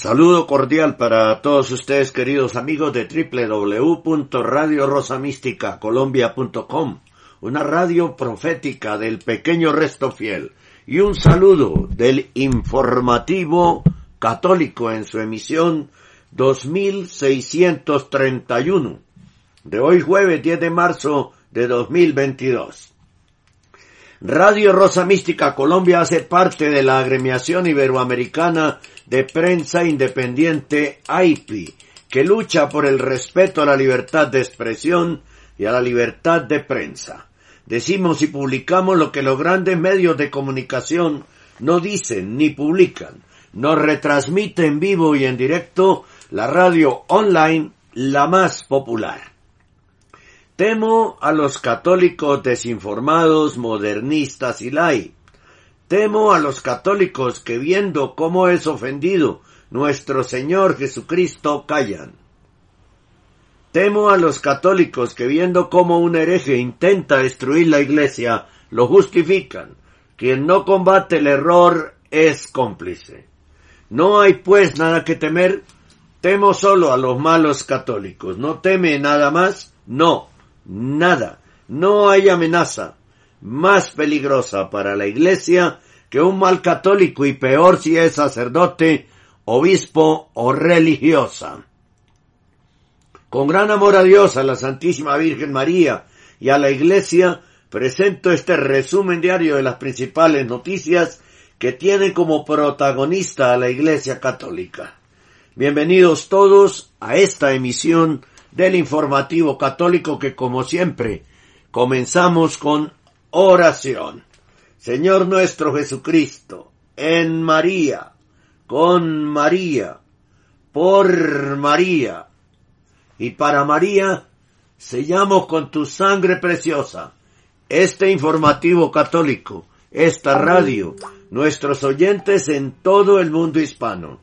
Saludo cordial para todos ustedes, queridos amigos de www.radiorosamísticacolombia.com, una radio profética del pequeño resto fiel, y un saludo del informativo católico en su emisión 2631 de hoy jueves 10 de marzo de 2022. Radio Rosa Mística Colombia hace parte de la agremiación iberoamericana de prensa independiente AIPI, que lucha por el respeto a la libertad de expresión y a la libertad de prensa. Decimos y publicamos lo que los grandes medios de comunicación no dicen ni publican. Nos retransmite en vivo y en directo la radio online, la más popular. Temo a los católicos desinformados, modernistas y lai. Temo a los católicos que viendo cómo es ofendido nuestro Señor Jesucristo callan. Temo a los católicos que viendo cómo un hereje intenta destruir la iglesia, lo justifican. Quien no combate el error es cómplice. No hay pues nada que temer. Temo solo a los malos católicos. ¿No teme nada más? No nada, no hay amenaza más peligrosa para la iglesia que un mal católico y peor si es sacerdote, obispo o religiosa. Con gran amor a Dios, a la Santísima Virgen María y a la iglesia, presento este resumen diario de las principales noticias que tiene como protagonista a la iglesia católica. Bienvenidos todos a esta emisión del informativo católico que como siempre comenzamos con oración. Señor nuestro Jesucristo, en María, con María, por María y para María, sellamos con tu sangre preciosa este informativo católico, esta radio, nuestros oyentes en todo el mundo hispano,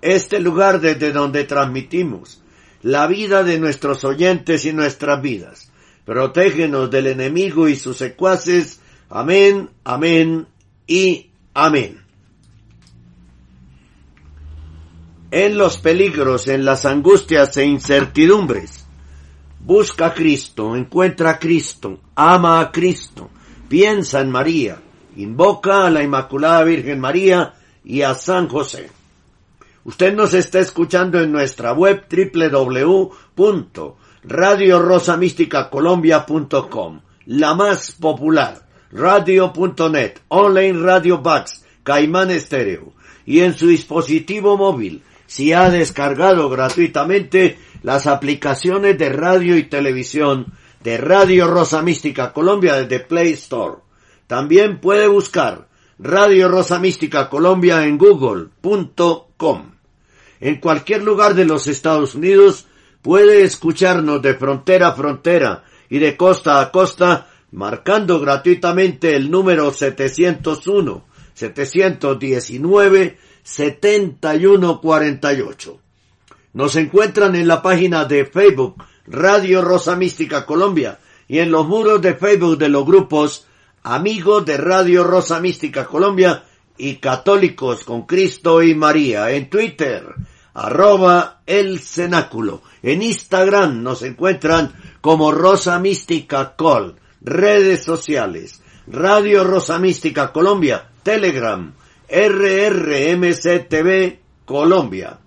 este lugar desde donde transmitimos, la vida de nuestros oyentes y nuestras vidas. Protégenos del enemigo y sus secuaces. Amén, amén y amén. En los peligros, en las angustias e incertidumbres, busca a Cristo, encuentra a Cristo, ama a Cristo, piensa en María, invoca a la Inmaculada Virgen María y a San José. Usted nos está escuchando en nuestra web www.radiorosamísticacolombia.com, la más popular, radio.net, online radio Bugs, Caimán Estéreo, y en su dispositivo móvil, si ha descargado gratuitamente las aplicaciones de radio y televisión de Radio Rosa Mística Colombia desde Play Store. También puede buscar Radio Rosa Mística Colombia en google.com en cualquier lugar de los Estados Unidos puede escucharnos de frontera a frontera y de costa a costa marcando gratuitamente el número 701 719 7148. Nos encuentran en la página de Facebook Radio Rosa Mística Colombia y en los muros de Facebook de los grupos Amigos de Radio Rosa Mística Colombia y Católicos con Cristo y María. En Twitter, arroba el cenáculo. En Instagram nos encuentran como Rosa Mística Col. Redes sociales. Radio Rosa Mística Colombia. Telegram. RRMCTV Colombia.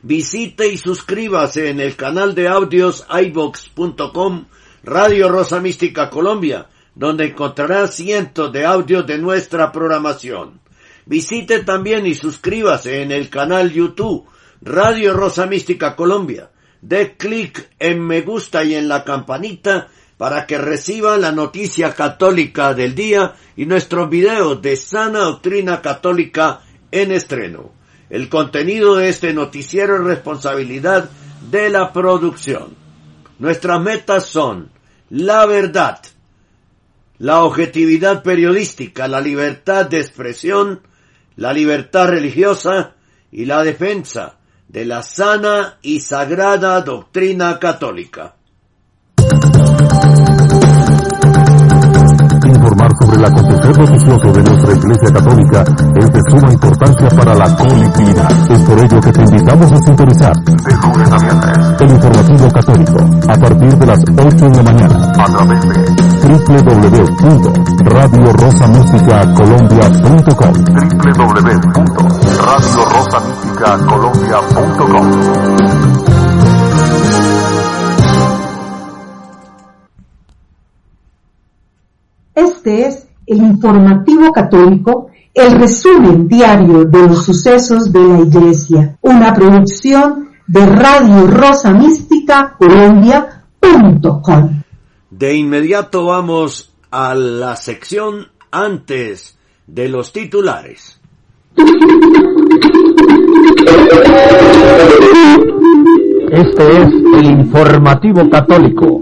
Visite y suscríbase en el canal de audios ibox.com Radio Rosa Mística Colombia donde encontrará cientos de audios de nuestra programación. Visite también y suscríbase en el canal YouTube Radio Rosa Mística Colombia. Dé clic en me gusta y en la campanita para que reciba la noticia católica del día y nuestros videos de sana doctrina católica en estreno. El contenido de este noticiero es responsabilidad de la producción. Nuestras metas son la verdad, la objetividad periodística, la libertad de expresión, la libertad religiosa y la defensa de la sana y sagrada doctrina católica. Sobre el acontecer noticioso de nuestra Iglesia Católica es de suma importancia para la colectividad. Es por ello que te invitamos a sintonizar de lunes a viernes el informativo católico a partir de las 8 de la mañana a través de www.radiorosamusicacolombia.com Este es el informativo católico, el resumen diario de los sucesos de la Iglesia, una producción de Radio Rosa Mística Colombia.com. De inmediato vamos a la sección antes de los titulares. Este es el informativo católico.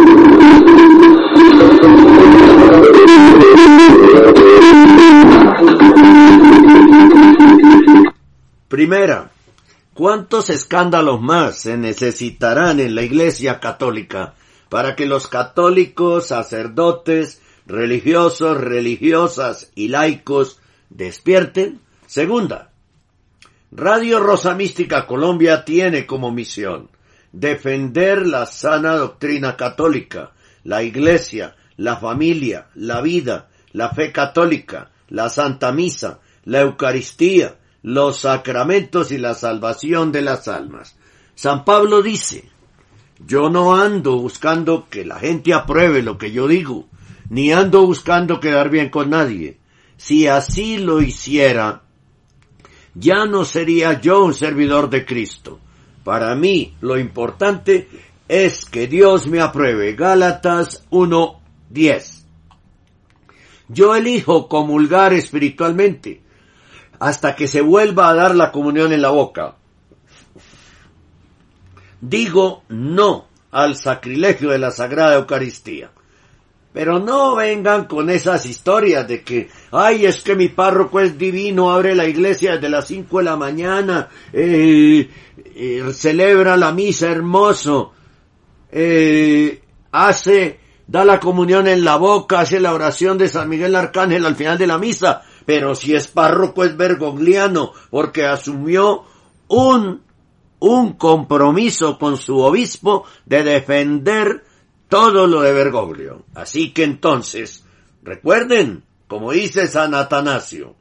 Primera, ¿cuántos escándalos más se necesitarán en la Iglesia Católica para que los católicos, sacerdotes, religiosos, religiosas y laicos despierten? Segunda, Radio Rosa Mística Colombia tiene como misión defender la sana doctrina católica, la Iglesia, la familia, la vida, la fe católica, la Santa Misa, la Eucaristía, los sacramentos y la salvación de las almas. San Pablo dice, yo no ando buscando que la gente apruebe lo que yo digo, ni ando buscando quedar bien con nadie. Si así lo hiciera, ya no sería yo un servidor de Cristo. Para mí lo importante es que Dios me apruebe. Gálatas 1.10. Yo elijo comulgar espiritualmente hasta que se vuelva a dar la comunión en la boca. Digo no al sacrilegio de la Sagrada Eucaristía. Pero no vengan con esas historias de que, ay, es que mi párroco es divino, abre la iglesia desde las cinco de la mañana, eh, eh, celebra la misa hermoso, eh, hace, da la comunión en la boca, hace la oración de San Miguel Arcángel al final de la misa, pero si es párroco es bergogliano, porque asumió un, un compromiso con su obispo de defender todo lo de Bergoglio. Así que entonces, recuerden, como dice San Atanasio,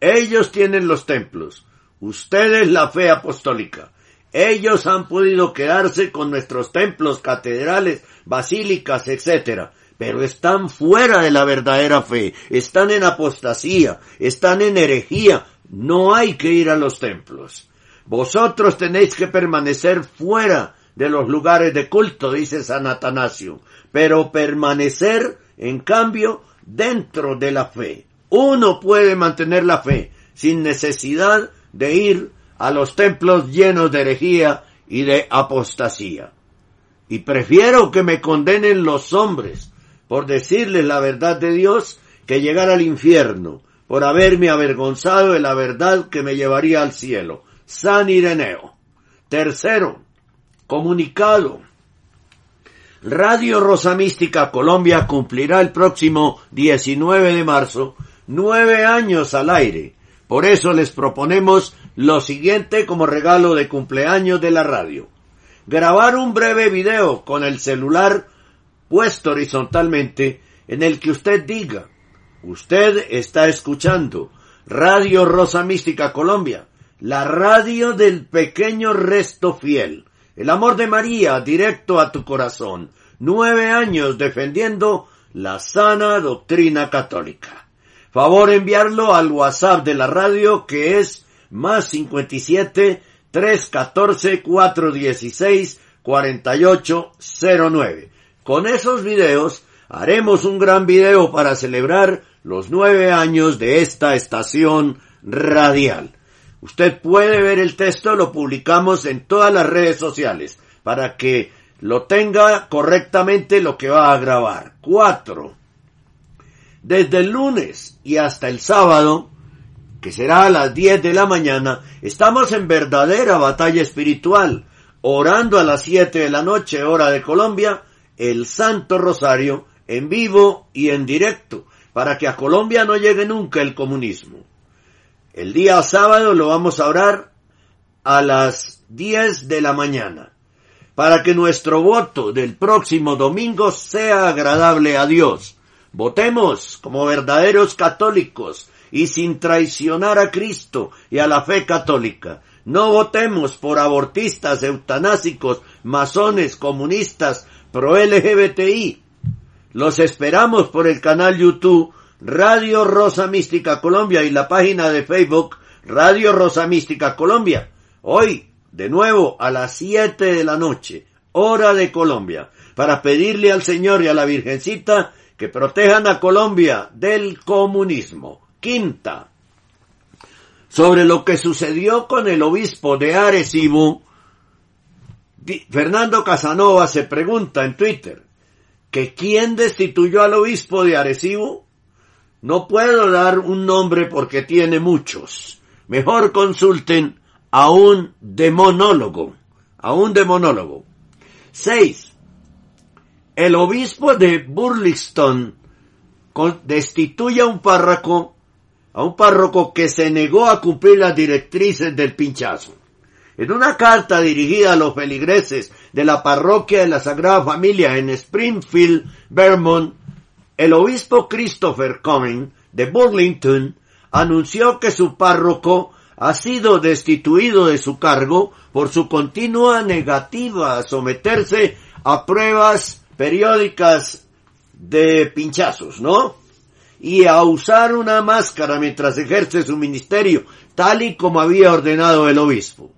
ellos tienen los templos, ustedes la fe apostólica. Ellos han podido quedarse con nuestros templos, catedrales, basílicas, etc. Pero están fuera de la verdadera fe, están en apostasía, están en herejía. No hay que ir a los templos. Vosotros tenéis que permanecer fuera de los lugares de culto, dice San Atanasio, pero permanecer, en cambio, dentro de la fe. Uno puede mantener la fe sin necesidad de ir a los templos llenos de herejía y de apostasía. Y prefiero que me condenen los hombres por decirles la verdad de Dios que llegar al infierno por haberme avergonzado de la verdad que me llevaría al cielo. San Ireneo. Tercero, Comunicado. Radio Rosa Mística Colombia cumplirá el próximo 19 de marzo nueve años al aire. Por eso les proponemos lo siguiente como regalo de cumpleaños de la radio. Grabar un breve video con el celular puesto horizontalmente en el que usted diga, usted está escuchando Radio Rosa Mística Colombia, la radio del pequeño resto fiel el amor de María directo a tu corazón. Nueve años defendiendo la sana doctrina católica. Favor enviarlo al WhatsApp de la radio que es más 57 314 416 4809. Con esos videos haremos un gran video para celebrar los nueve años de esta estación radial. Usted puede ver el texto, lo publicamos en todas las redes sociales. para que lo tenga correctamente lo que va a grabar. Cuatro. Desde el lunes y hasta el sábado, que será a las 10 de la mañana, estamos en verdadera batalla espiritual, orando a las 7 de la noche, hora de Colombia, el Santo Rosario, en vivo y en directo, para que a Colombia no llegue nunca el comunismo. El día sábado lo vamos a orar a las 10 de la mañana, para que nuestro voto del próximo domingo sea agradable a Dios. Votemos como verdaderos católicos y sin traicionar a Cristo y a la fe católica. No votemos por abortistas, eutanásicos, masones, comunistas, pro LGBTI. Los esperamos por el canal YouTube Radio Rosa Mística Colombia y la página de Facebook Radio Rosa Mística Colombia. Hoy, de nuevo, a las 7 de la noche, hora de Colombia, para pedirle al Señor y a la Virgencita que protejan a Colombia del comunismo. Quinta, sobre lo que sucedió con el obispo de Arecibo, Fernando Casanova se pregunta en Twitter que quién destituyó al obispo de Arecibo. No puedo dar un nombre porque tiene muchos. Mejor consulten a un demonólogo. A un demonólogo. 6. El obispo de Burlington destituye a un párroco, a un párroco que se negó a cumplir las directrices del pinchazo. En una carta dirigida a los feligreses de la parroquia de la Sagrada Familia en Springfield, Vermont, el obispo Christopher Cohen de Burlington anunció que su párroco ha sido destituido de su cargo por su continua negativa a someterse a pruebas periódicas de pinchazos, ¿no? Y a usar una máscara mientras ejerce su ministerio, tal y como había ordenado el obispo.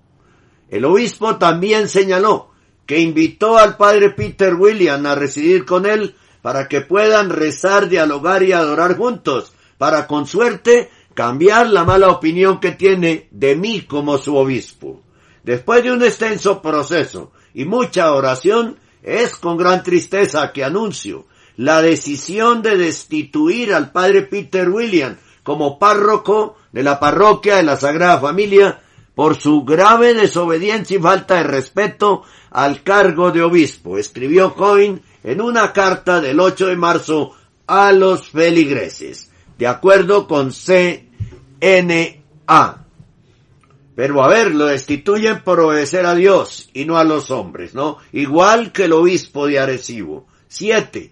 El obispo también señaló que invitó al padre Peter William a residir con él para que puedan rezar, dialogar y adorar juntos, para con suerte cambiar la mala opinión que tiene de mí como su obispo. Después de un extenso proceso y mucha oración, es con gran tristeza que anuncio la decisión de destituir al padre Peter William como párroco de la parroquia de la Sagrada Familia por su grave desobediencia y falta de respeto al cargo de obispo, escribió Cohen en una carta del 8 de marzo a los feligreses de acuerdo con CNA. Pero a ver, lo destituyen por obedecer a Dios y no a los hombres, ¿no? Igual que el obispo de Arecibo. Siete.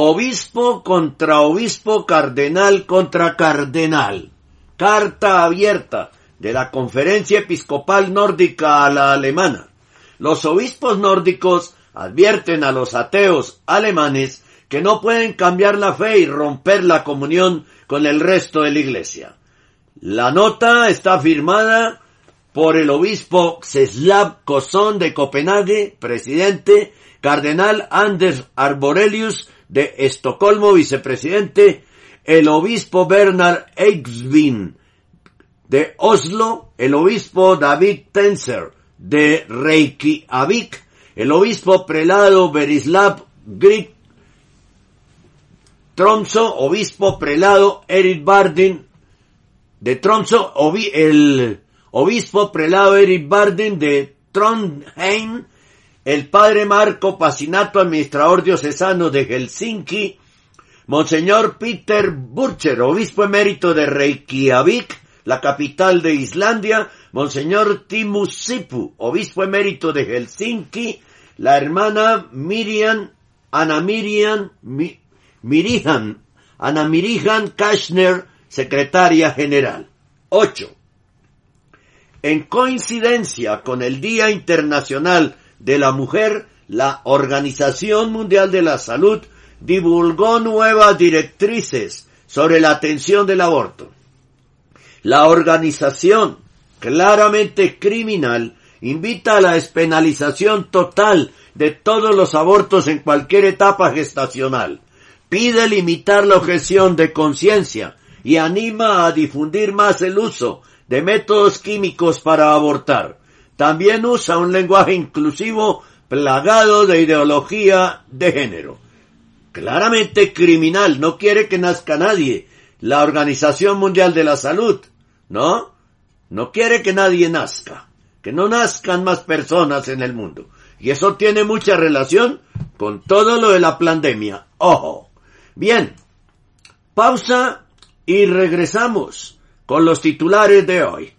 Obispo contra obispo, cardenal contra cardenal. Carta abierta de la Conferencia Episcopal Nórdica a la alemana. Los obispos nórdicos advierten a los ateos alemanes que no pueden cambiar la fe y romper la comunión con el resto de la iglesia. La nota está firmada por el obispo Czeslaw Kosson de Copenhague, presidente, cardenal Anders Arborelius de Estocolmo, vicepresidente, el obispo Bernard Eichsvin de Oslo, el obispo David Tenser de Reykjavik, el obispo prelado Berislav Grit Tromso, obispo prelado Eric Bardin de Tromso, el obispo prelado Eric Bardin de Trondheim, el padre Marco Pacinato, administrador diocesano de Helsinki, Monseñor Peter Burcher, obispo emérito de Reykjavik, la capital de Islandia, Monseñor Timu Sipu, obispo emérito de Helsinki, la hermana Miriam, Ana Miriam, Mirihan, Ana Mirihan Kashner, secretaria general. 8. En coincidencia con el Día Internacional de la Mujer, la Organización Mundial de la Salud divulgó nuevas directrices sobre la atención del aborto. La organización, claramente criminal, invita a la despenalización total de todos los abortos en cualquier etapa gestacional pide limitar la objeción de conciencia y anima a difundir más el uso de métodos químicos para abortar. También usa un lenguaje inclusivo plagado de ideología de género. Claramente criminal, no quiere que nazca nadie. La Organización Mundial de la Salud, ¿no? No quiere que nadie nazca, que no nazcan más personas en el mundo. Y eso tiene mucha relación con todo lo de la pandemia. Ojo. Bien. Pausa y regresamos con los titulares de hoy.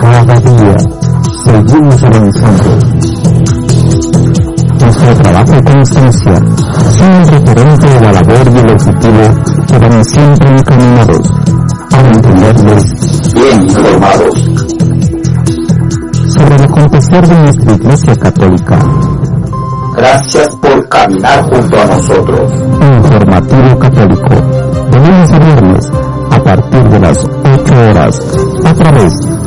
Cada día seguimos avanzando. Nuestro trabajo y constancia son el referente de la labor y el objetivo que van siempre encaminados a mantenerles bien informados sobre el acontecer de nuestra Iglesia Católica. Gracias por caminar junto a nosotros. Informativo Católico, de lunes a viernes, a partir de las 8 horas, a través de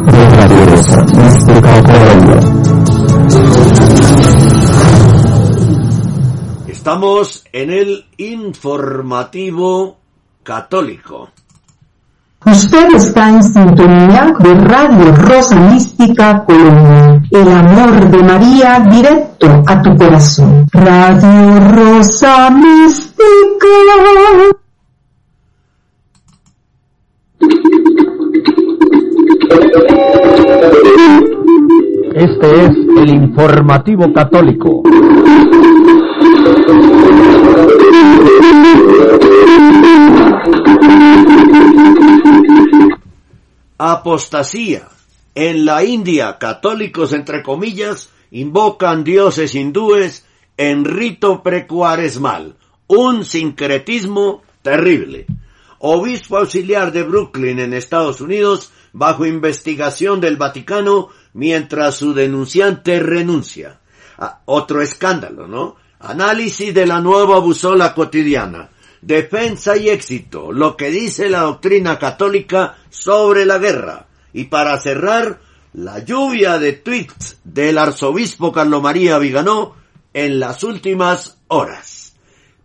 Estamos en el informativo católico. Usted está en sintonía de Radio Rosa Mística Colombia. El amor de María directo a tu corazón. Radio Rosa Mística. Este es el informativo católico. Apostasía. En la India, católicos entre comillas invocan dioses hindúes en rito precuaresmal. Un sincretismo terrible. Obispo auxiliar de Brooklyn en Estados Unidos bajo investigación del Vaticano mientras su denunciante renuncia. Ah, otro escándalo, ¿no? Análisis de la nueva busola cotidiana. Defensa y éxito. Lo que dice la doctrina católica sobre la guerra. Y para cerrar, la lluvia de tweets del arzobispo Carlo María Viganó en las últimas horas.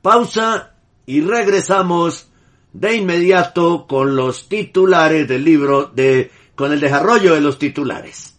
Pausa y regresamos de inmediato con los titulares del libro de, con el desarrollo de los titulares.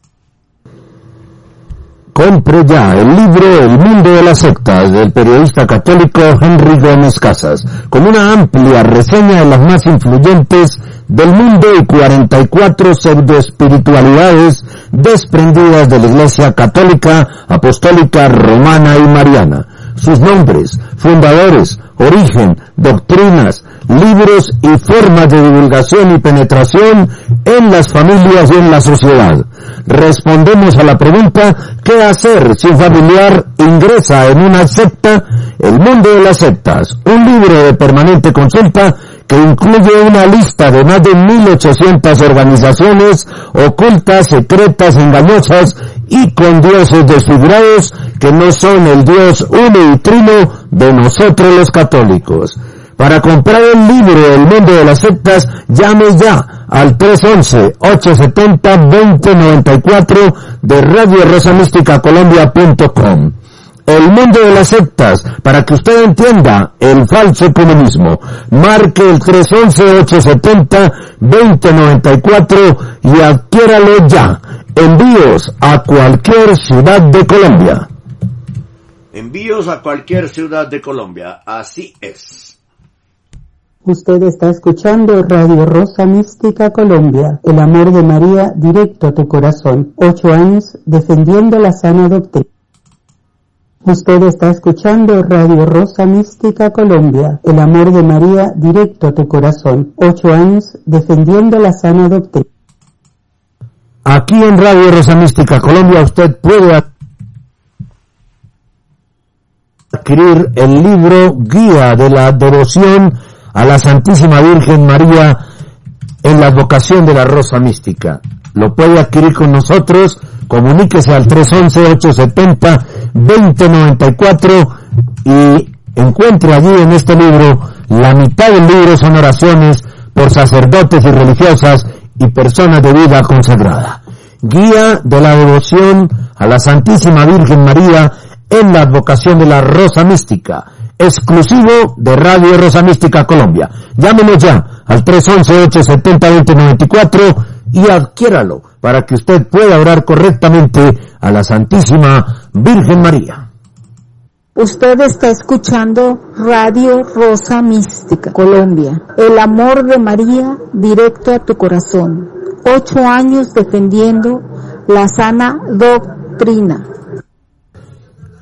Compre ya el libro El mundo de las sectas del periodista católico Henry Gómez Casas, con una amplia reseña de las más influyentes del mundo y 44 pseudoespiritualidades desprendidas de la Iglesia Católica, Apostólica, Romana y Mariana. Sus nombres, fundadores, origen, doctrinas, libros y formas de divulgación y penetración en las familias y en la sociedad. Respondemos a la pregunta, ¿qué hacer si un familiar ingresa en una secta? El mundo de las sectas, un libro de permanente consulta que incluye una lista de más de 1800 organizaciones ocultas, secretas, engañosas y con dioses desfigurados que no son el Dios uno y trino de nosotros los católicos. Para comprar el libro El mundo de las sectas, llame ya al 311-870-2094 de Radio Rosa Mística Colombia.com. El mundo de las sectas, para que usted entienda el falso comunismo. Marque el 311-870-2094 y adquiéralo ya. Envíos a cualquier ciudad de Colombia. Envíos a cualquier ciudad de Colombia. Así es. Usted está escuchando Radio Rosa Mística Colombia, el amor de María directo a tu corazón. Ocho años defendiendo la sana doctrina. Usted está escuchando Radio Rosa Mística Colombia, el amor de María directo a tu corazón. Ocho años defendiendo la sana doctrina. Aquí en Radio Rosa Mística Colombia usted puede adquirir el libro Guía de la Devoción a la Santísima Virgen María en la advocación de la Rosa Mística. Lo puede adquirir con nosotros, comuníquese al 311-870-2094 y encuentre allí en este libro, la mitad del libro son oraciones por sacerdotes y religiosas y personas de vida consagrada. Guía de la devoción a la Santísima Virgen María en la advocación de la Rosa Mística, exclusivo de Radio Rosa Mística Colombia. Llámenos ya al 311-870-2094 y adquiéralo para que usted pueda orar correctamente a la Santísima Virgen María. Usted está escuchando Radio Rosa Mística, Colombia. El amor de María directo a tu corazón. Ocho años defendiendo la sana doctrina.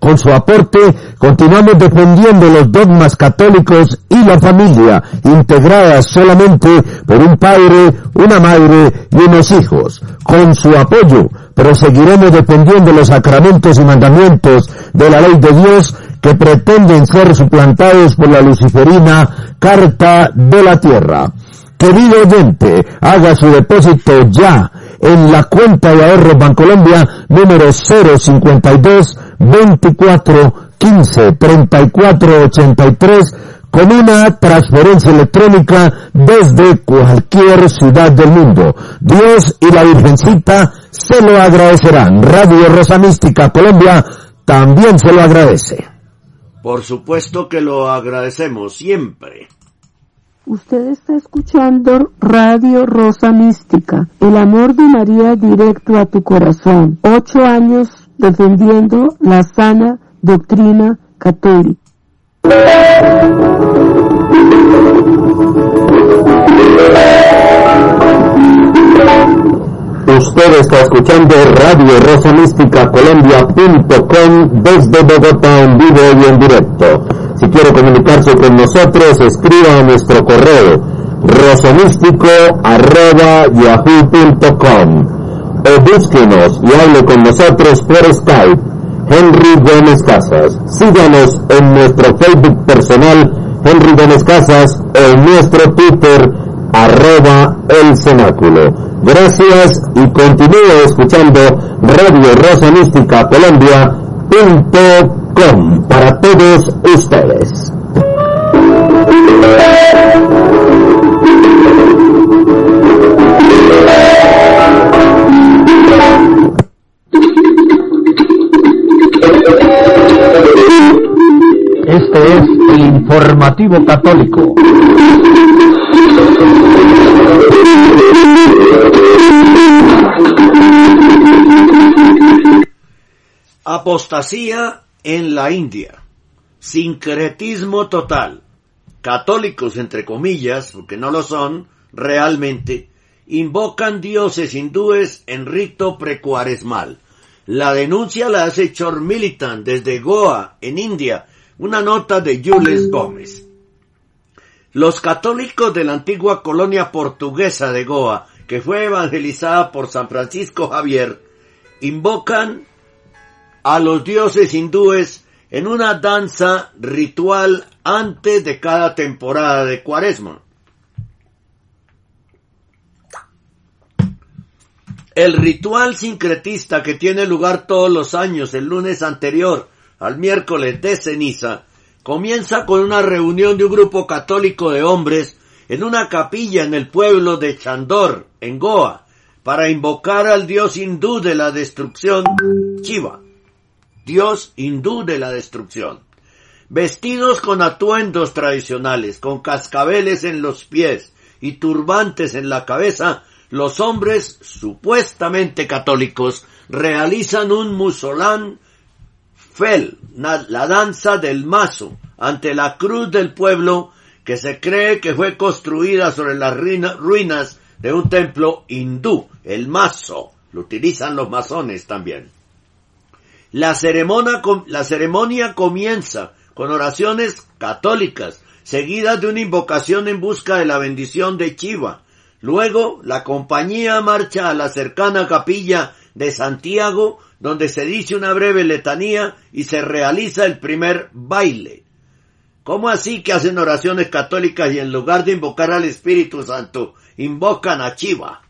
Con su aporte continuamos defendiendo los dogmas católicos y la familia, integradas solamente por un padre, una madre y unos hijos. Con su apoyo proseguiremos defendiendo los sacramentos y mandamientos de la ley de Dios que pretenden ser suplantados por la luciferina Carta de la Tierra. Querido oyente, haga su depósito ya en la cuenta de ahorro Bancolombia número 052 24 15 34 83 con una transferencia electrónica desde cualquier ciudad del mundo. Dios y la Virgencita se lo agradecerán. Radio Rosa Mística Colombia también se lo agradece. Por supuesto que lo agradecemos siempre. Usted está escuchando Radio Rosa Mística, el amor de María directo a tu corazón. Ocho años defendiendo la sana doctrina católica. Usted está escuchando Radio Rosa Mística Colombia.com desde Bogotá en vivo y en directo. Si quiere comunicarse con nosotros, escriba a nuestro correo rosamístico arroba yahoo.com o búsquenos y hable con nosotros por Skype. Henry Gómez Casas. Síganos en nuestro Facebook personal Henry Gómez Casas o en nuestro Twitter arroba el cenáculo. Gracias y continúe escuchando Radio Rosa Mística Colombia.com para todos ustedes. Este es el informativo católico. Apostasía en la India. Sincretismo total. Católicos, entre comillas, porque no lo son, realmente, invocan dioses hindúes en rito precuaresmal. La denuncia la hace Chor Militant desde Goa, en India, una nota de Jules Gómez. Los católicos de la antigua colonia portuguesa de Goa, que fue evangelizada por San Francisco Javier, invocan a los dioses hindúes en una danza ritual antes de cada temporada de cuaresma. El ritual sincretista que tiene lugar todos los años el lunes anterior al miércoles de ceniza comienza con una reunión de un grupo católico de hombres en una capilla en el pueblo de Chandor, en Goa, para invocar al dios hindú de la destrucción, Shiva, dios hindú de la destrucción. Vestidos con atuendos tradicionales, con cascabeles en los pies y turbantes en la cabeza, los hombres supuestamente católicos realizan un musolán la danza del mazo, ante la cruz del pueblo que se cree que fue construida sobre las ruinas de un templo hindú, el mazo. Lo utilizan los masones también. La ceremonia comienza con oraciones católicas, seguidas de una invocación en busca de la bendición de Chiva. Luego, la compañía marcha a la cercana capilla de Santiago, donde se dice una breve letanía y se realiza el primer baile. ¿Cómo así que hacen oraciones católicas y en lugar de invocar al Espíritu Santo, invocan a Chiva?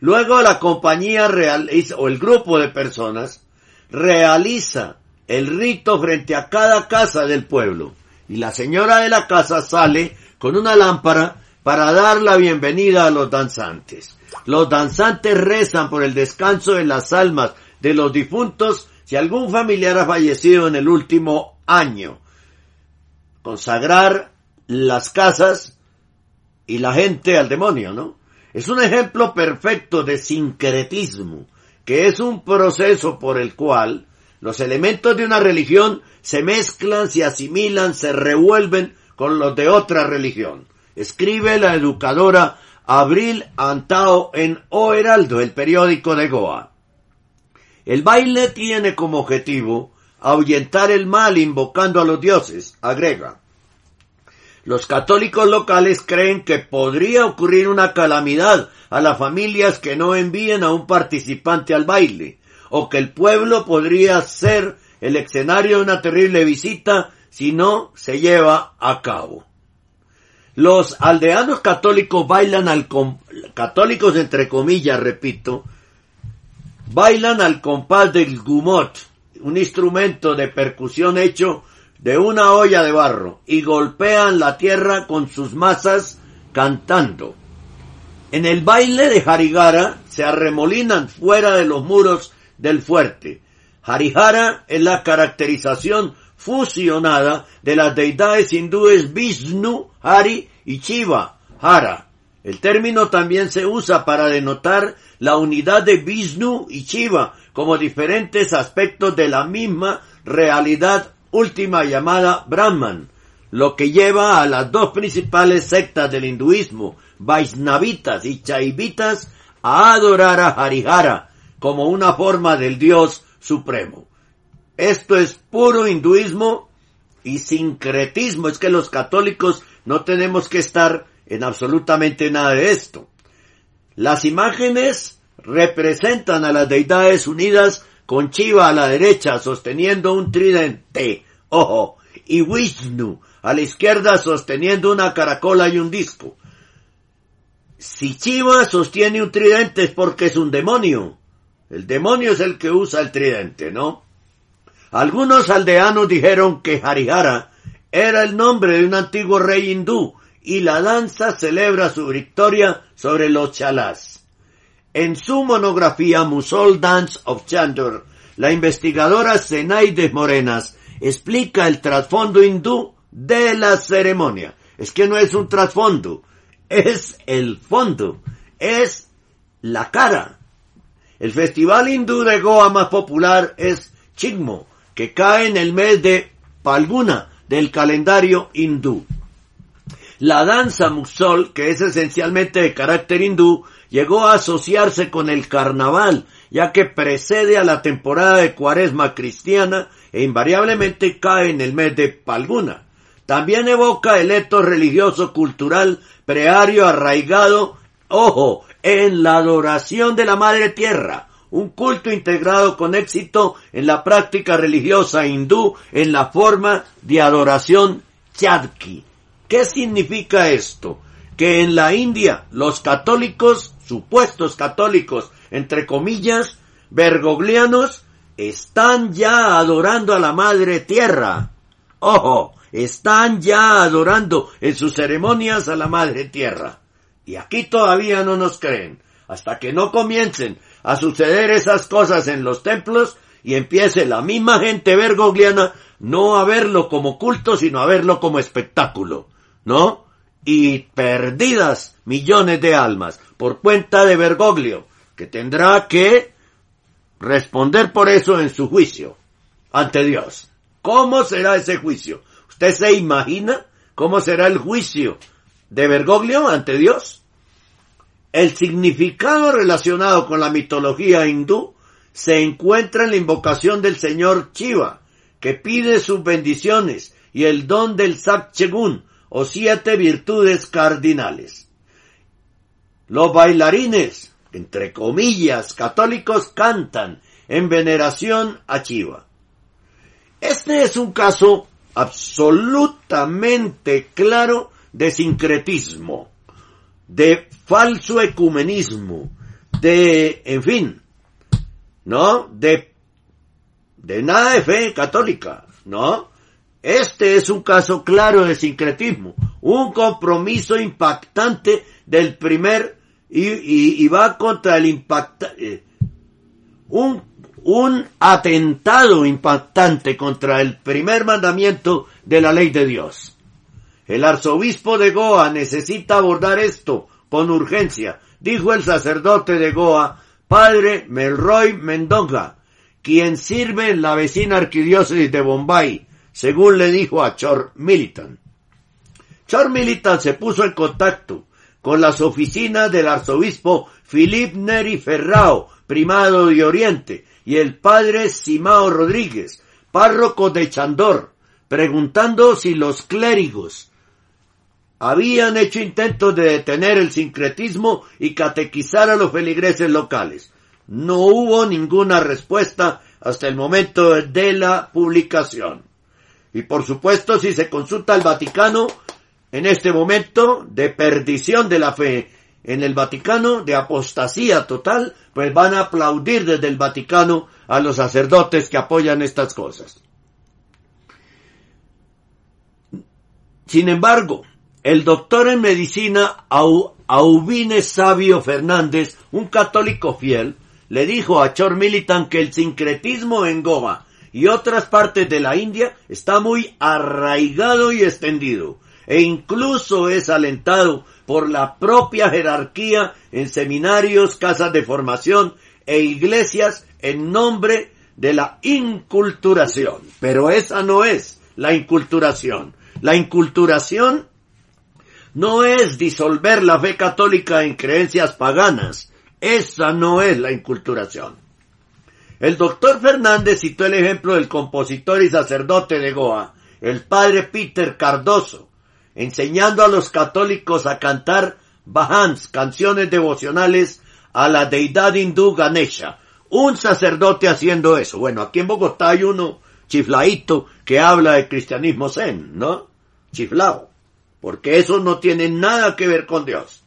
Luego la compañía real o el grupo de personas realiza el rito frente a cada casa del pueblo y la señora de la casa sale con una lámpara para dar la bienvenida a los danzantes. Los danzantes rezan por el descanso de las almas de los difuntos si algún familiar ha fallecido en el último año. Consagrar las casas y la gente al demonio, ¿no? Es un ejemplo perfecto de sincretismo, que es un proceso por el cual los elementos de una religión se mezclan, se asimilan, se revuelven con los de otra religión. Escribe la educadora Abril Antao en O Heraldo, el periódico de Goa. El baile tiene como objetivo ahuyentar el mal invocando a los dioses, agrega. Los católicos locales creen que podría ocurrir una calamidad a las familias que no envíen a un participante al baile, o que el pueblo podría ser el escenario de una terrible visita si no se lleva a cabo. Los aldeanos católicos bailan al católicos entre comillas, repito, bailan al compás del gumot, un instrumento de percusión hecho de una olla de barro y golpean la tierra con sus masas cantando. En el baile de Harigara se arremolinan fuera de los muros del fuerte. Harihara es la caracterización fusionada de las deidades hindúes Vishnu, Hari y Shiva, Hara. El término también se usa para denotar la unidad de Vishnu y Shiva como diferentes aspectos de la misma realidad última llamada Brahman, lo que lleva a las dos principales sectas del hinduismo, Vaisnavitas y Chaivitas, a adorar a Harihara como una forma del Dios supremo. Esto es puro hinduismo y sincretismo. Es que los católicos no tenemos que estar en absolutamente nada de esto. Las imágenes representan a las deidades unidas con Chiva a la derecha sosteniendo un tridente, ojo, y Vishnu a la izquierda sosteniendo una caracola y un disco. Si Chiva sostiene un tridente es porque es un demonio. El demonio es el que usa el tridente, ¿no? Algunos aldeanos dijeron que Harihara era el nombre de un antiguo rey hindú y la danza celebra su victoria sobre los chalás. En su monografía Musol Dance of Chandor, la investigadora Zenaides Morenas explica el trasfondo hindú de la ceremonia. Es que no es un trasfondo, es el fondo, es la cara. El festival hindú de Goa más popular es Chigmo, que cae en el mes de Palguna del calendario hindú. La danza Musol, que es esencialmente de carácter hindú, llegó a asociarse con el carnaval, ya que precede a la temporada de cuaresma cristiana e invariablemente cae en el mes de Palguna. También evoca el eto religioso cultural preario arraigado, ojo, en la adoración de la Madre Tierra, un culto integrado con éxito en la práctica religiosa hindú en la forma de adoración chadki. ¿Qué significa esto? Que en la India los católicos, supuestos católicos, entre comillas, bergoglianos, están ya adorando a la Madre Tierra. Ojo, están ya adorando en sus ceremonias a la Madre Tierra. Y aquí todavía no nos creen. Hasta que no comiencen a suceder esas cosas en los templos y empiece la misma gente bergogliana no a verlo como culto, sino a verlo como espectáculo, ¿no? Y perdidas millones de almas por cuenta de Bergoglio, que tendrá que responder por eso en su juicio ante Dios. ¿Cómo será ese juicio? ¿Usted se imagina cómo será el juicio de Bergoglio ante Dios? El significado relacionado con la mitología hindú se encuentra en la invocación del señor Shiva, que pide sus bendiciones y el don del Sakchegun, o siete virtudes cardinales. Los bailarines, entre comillas, católicos cantan en veneración a Shiva. Este es un caso absolutamente claro de sincretismo de falso ecumenismo, de, en fin, ¿no? De de nada de fe católica, ¿no? Este es un caso claro de sincretismo, un compromiso impactante del primer y, y, va contra el impacta, eh, un, un atentado impactante contra el primer mandamiento de la ley de Dios. El arzobispo de Goa necesita abordar esto con urgencia, dijo el sacerdote de Goa, padre Melroy Mendonga, quien sirve en la vecina arquidiócesis de Bombay, según le dijo a Chor Militan. Chor Militan se puso en contacto con las oficinas del arzobispo Philip Neri Ferrao, primado de Oriente, y el padre Simao Rodríguez, párroco de Chandor, preguntando si los clérigos habían hecho intentos de detener el sincretismo y catequizar a los feligreses locales. No hubo ninguna respuesta hasta el momento de la publicación. Y por supuesto, si se consulta al Vaticano, en este momento de perdición de la fe en el Vaticano, de apostasía total, pues van a aplaudir desde el Vaticano a los sacerdotes que apoyan estas cosas. Sin embargo, el doctor en medicina Aubine Sabio Fernández, un católico fiel, le dijo a Chor Militan que el sincretismo en Goma y otras partes de la India está muy arraigado y extendido, e incluso es alentado por la propia jerarquía en seminarios, casas de formación e iglesias en nombre de la inculturación. Pero esa no es la inculturación. La inculturación no es disolver la fe católica en creencias paganas. Esa no es la inculturación. El doctor Fernández citó el ejemplo del compositor y sacerdote de Goa, el padre Peter Cardoso, enseñando a los católicos a cantar bhajans, canciones devocionales a la deidad hindú Ganesha. Un sacerdote haciendo eso. Bueno, aquí en Bogotá hay uno chiflaito que habla de cristianismo zen, ¿no? Chiflao porque eso no tiene nada que ver con Dios.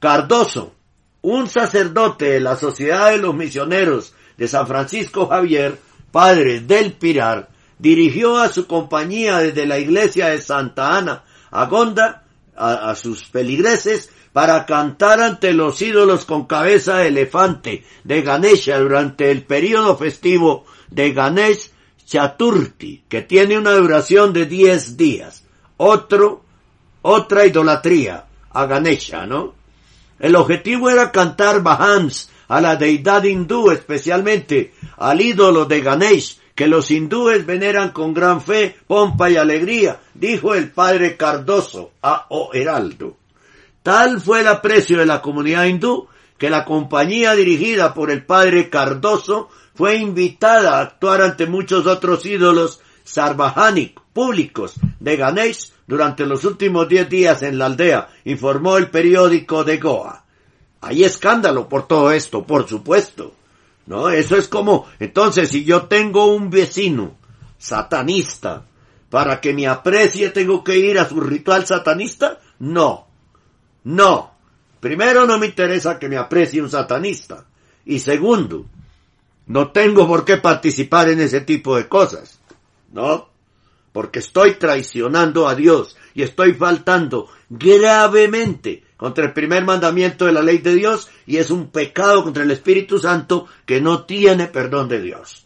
Cardoso, un sacerdote de la Sociedad de los Misioneros de San Francisco Javier, padre del Pirar, dirigió a su compañía desde la iglesia de Santa Ana a Gonda, a, sus feligreses, para cantar ante los ídolos con cabeza de elefante de Ganesha durante el período festivo de Ganesh Chaturthi, que tiene una duración de 10 días otro, otra idolatría a Ganesha, ¿no? El objetivo era cantar Bahams a la deidad hindú, especialmente al ídolo de Ganesh, que los hindúes veneran con gran fe, pompa y alegría, dijo el padre Cardoso a O Heraldo. Tal fue el aprecio de la comunidad hindú que la compañía dirigida por el padre Cardoso fue invitada a actuar ante muchos otros ídolos sarvajánicos públicos de Ganesh durante los últimos diez días en la aldea, informó el periódico de Goa. Hay escándalo por todo esto, por supuesto. ¿No? Eso es como, entonces, si yo tengo un vecino satanista, para que me aprecie tengo que ir a su ritual satanista? No. No. Primero, no me interesa que me aprecie un satanista. Y segundo, no tengo por qué participar en ese tipo de cosas. ¿No? Porque estoy traicionando a Dios y estoy faltando gravemente contra el primer mandamiento de la ley de Dios y es un pecado contra el Espíritu Santo que no tiene perdón de Dios.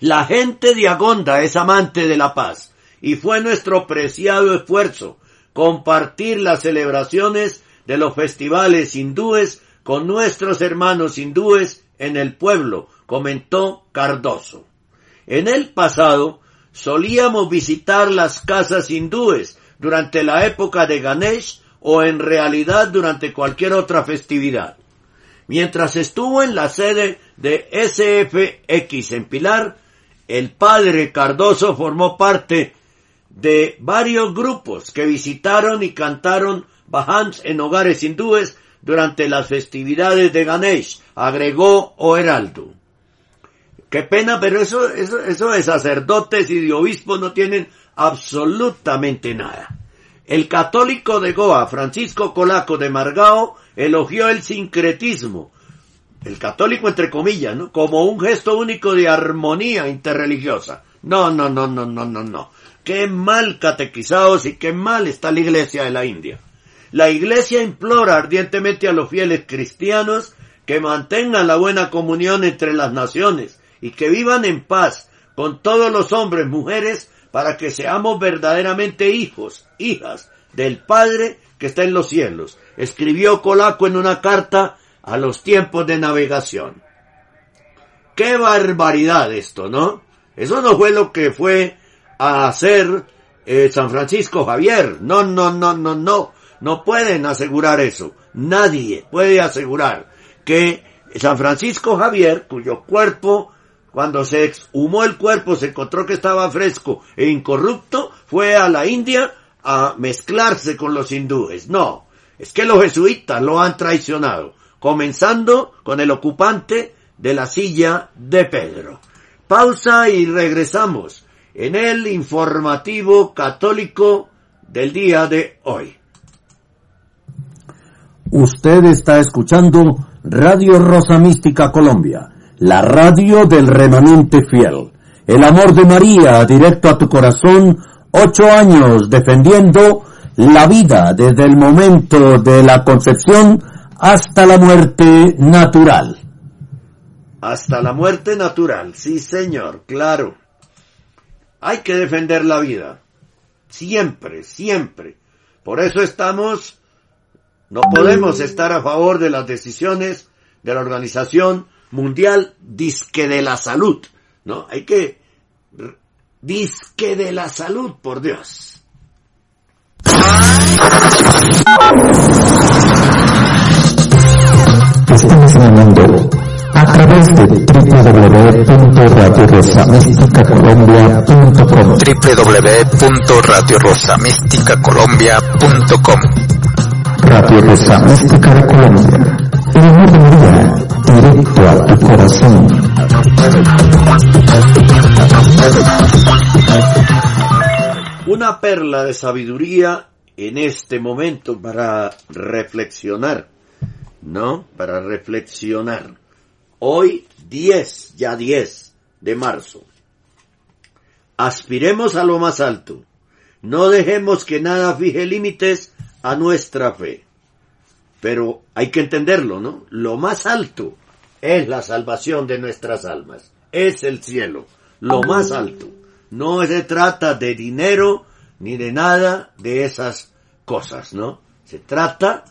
La gente de Agonda es amante de la paz y fue nuestro preciado esfuerzo compartir las celebraciones de los festivales hindúes con nuestros hermanos hindúes en el pueblo, comentó Cardoso. En el pasado, solíamos visitar las casas hindúes durante la época de Ganesh o en realidad durante cualquier otra festividad. Mientras estuvo en la sede de SFX en Pilar, el padre Cardoso formó parte de varios grupos que visitaron y cantaron bhajans en hogares hindúes durante las festividades de Ganesh, agregó Oheraldo. Qué pena, pero eso, eso, eso de sacerdotes y de obispos no tienen absolutamente nada. El católico de Goa, Francisco Colaco de Margao, elogió el sincretismo el católico entre comillas, ¿no? Como un gesto único de armonía interreligiosa. No, no, no, no, no, no, no. Qué mal catequizados y qué mal está la iglesia de la India. La iglesia implora ardientemente a los fieles cristianos que mantengan la buena comunión entre las naciones y que vivan en paz con todos los hombres, mujeres, para que seamos verdaderamente hijos, hijas del Padre que está en los cielos. Escribió Colaco en una carta a los tiempos de navegación. Qué barbaridad esto, ¿no? Eso no fue lo que fue a hacer eh, San Francisco Javier. No, no, no, no, no. No pueden asegurar eso. Nadie puede asegurar que San Francisco Javier, cuyo cuerpo, cuando se exhumó el cuerpo, se encontró que estaba fresco e incorrupto, fue a la India a mezclarse con los hindúes. No, es que los jesuitas lo han traicionado, comenzando con el ocupante de la silla de Pedro. Pausa y regresamos en el informativo católico del día de hoy. Usted está escuchando Radio Rosa Mística Colombia, la radio del remanente fiel. El amor de María directo a tu corazón, ocho años defendiendo la vida desde el momento de la concepción hasta la muerte natural. Hasta la muerte natural, sí señor, claro. Hay que defender la vida. Siempre, siempre. Por eso estamos no podemos estar a favor de las decisiones de la Organización Mundial Disque de la Salud. ¿No? Hay que... Disque de la Salud, por Dios. Estamos llamando a través de www.radiorosamisticacolombia.com www.radiorosamisticacolombia.com Radio Rosa Mística de Colombia. El amor María, directo a. Una perla de sabiduría en este momento para reflexionar, ¿no? Para reflexionar. Hoy 10, ya 10 de marzo. Aspiremos a lo más alto. No dejemos que nada fije límites a nuestra fe. Pero hay que entenderlo, ¿no? Lo más alto es la salvación de nuestras almas. Es el cielo. Lo más alto. No se trata de dinero ni de nada de esas cosas, ¿no? Se trata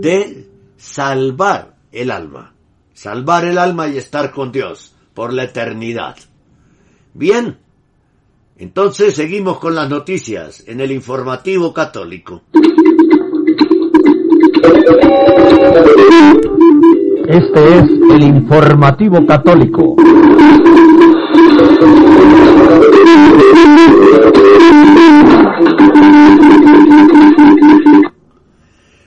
de salvar el alma. Salvar el alma y estar con Dios por la eternidad. Bien. Entonces seguimos con las noticias en el informativo católico. Este es el informativo católico.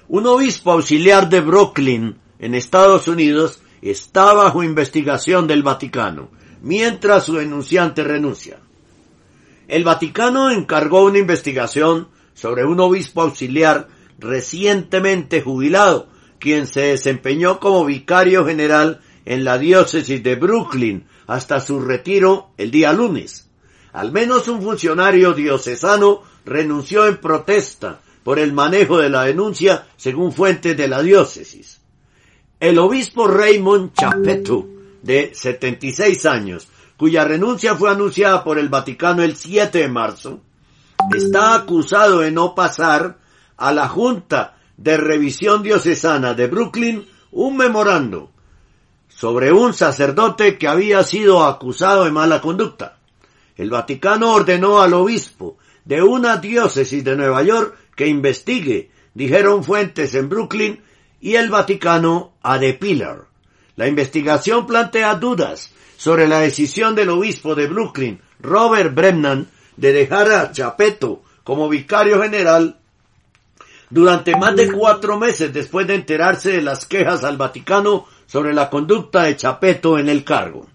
Un obispo auxiliar de Brooklyn, en Estados Unidos, está bajo investigación del Vaticano, mientras su denunciante renuncia. El Vaticano encargó una investigación sobre un obispo auxiliar recientemente jubilado, quien se desempeñó como vicario general en la diócesis de Brooklyn hasta su retiro el día lunes. Al menos un funcionario diocesano renunció en protesta por el manejo de la denuncia según fuentes de la diócesis. El obispo Raymond Chapetto, de 76 años, cuya renuncia fue anunciada por el Vaticano el 7 de marzo, está acusado de no pasar a la Junta de Revisión Diocesana de Brooklyn un memorando sobre un sacerdote que había sido acusado de mala conducta. El Vaticano ordenó al obispo de una diócesis de Nueva York que investigue, dijeron fuentes en Brooklyn, y el Vaticano a The Pillar. La investigación plantea dudas sobre la decisión del obispo de Brooklyn, Robert Brennan, de dejar a Chapeto como vicario general durante más de cuatro meses después de enterarse de las quejas al Vaticano sobre la conducta de Chapeto en el cargo.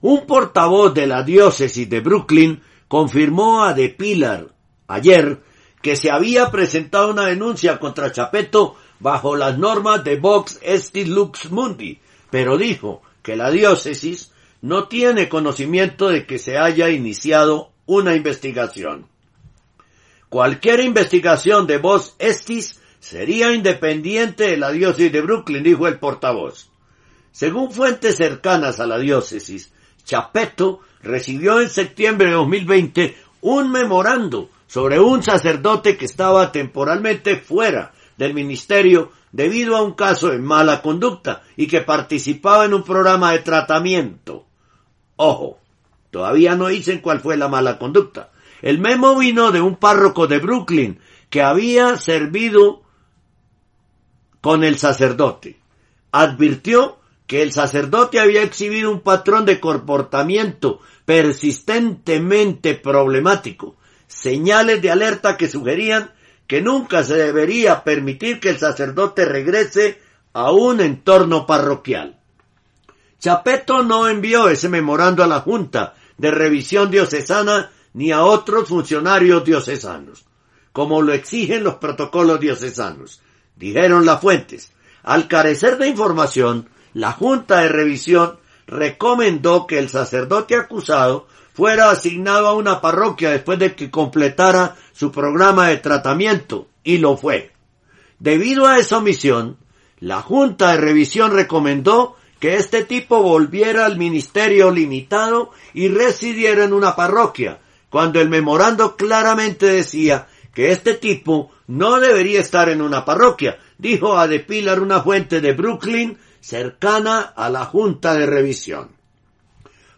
Un portavoz de la diócesis de Brooklyn confirmó a De Pilar ayer que se había presentado una denuncia contra Chapeto bajo las normas de Vox Estis Lux Mundi, pero dijo que la diócesis no tiene conocimiento de que se haya iniciado una investigación. Cualquier investigación de voz estis sería independiente de la diócesis de Brooklyn, dijo el portavoz. Según fuentes cercanas a la diócesis, Chapeto recibió en septiembre de 2020 un memorando sobre un sacerdote que estaba temporalmente fuera del ministerio debido a un caso de mala conducta y que participaba en un programa de tratamiento. Ojo, todavía no dicen cuál fue la mala conducta. El memo vino de un párroco de Brooklyn que había servido con el sacerdote. Advirtió que el sacerdote había exhibido un patrón de comportamiento persistentemente problemático, señales de alerta que sugerían que nunca se debería permitir que el sacerdote regrese a un entorno parroquial. Chapeto no envió ese memorando a la Junta de Revisión Diocesana ni a otros funcionarios diocesanos, como lo exigen los protocolos diocesanos, dijeron las fuentes. Al carecer de información, la Junta de Revisión recomendó que el sacerdote acusado fuera asignado a una parroquia después de que completara su programa de tratamiento, y lo fue. Debido a esa omisión, la Junta de Revisión recomendó que este tipo volviera al ministerio limitado y residiera en una parroquia, cuando el memorando claramente decía que este tipo no debería estar en una parroquia, dijo a De Pilar una fuente de Brooklyn cercana a la Junta de Revisión.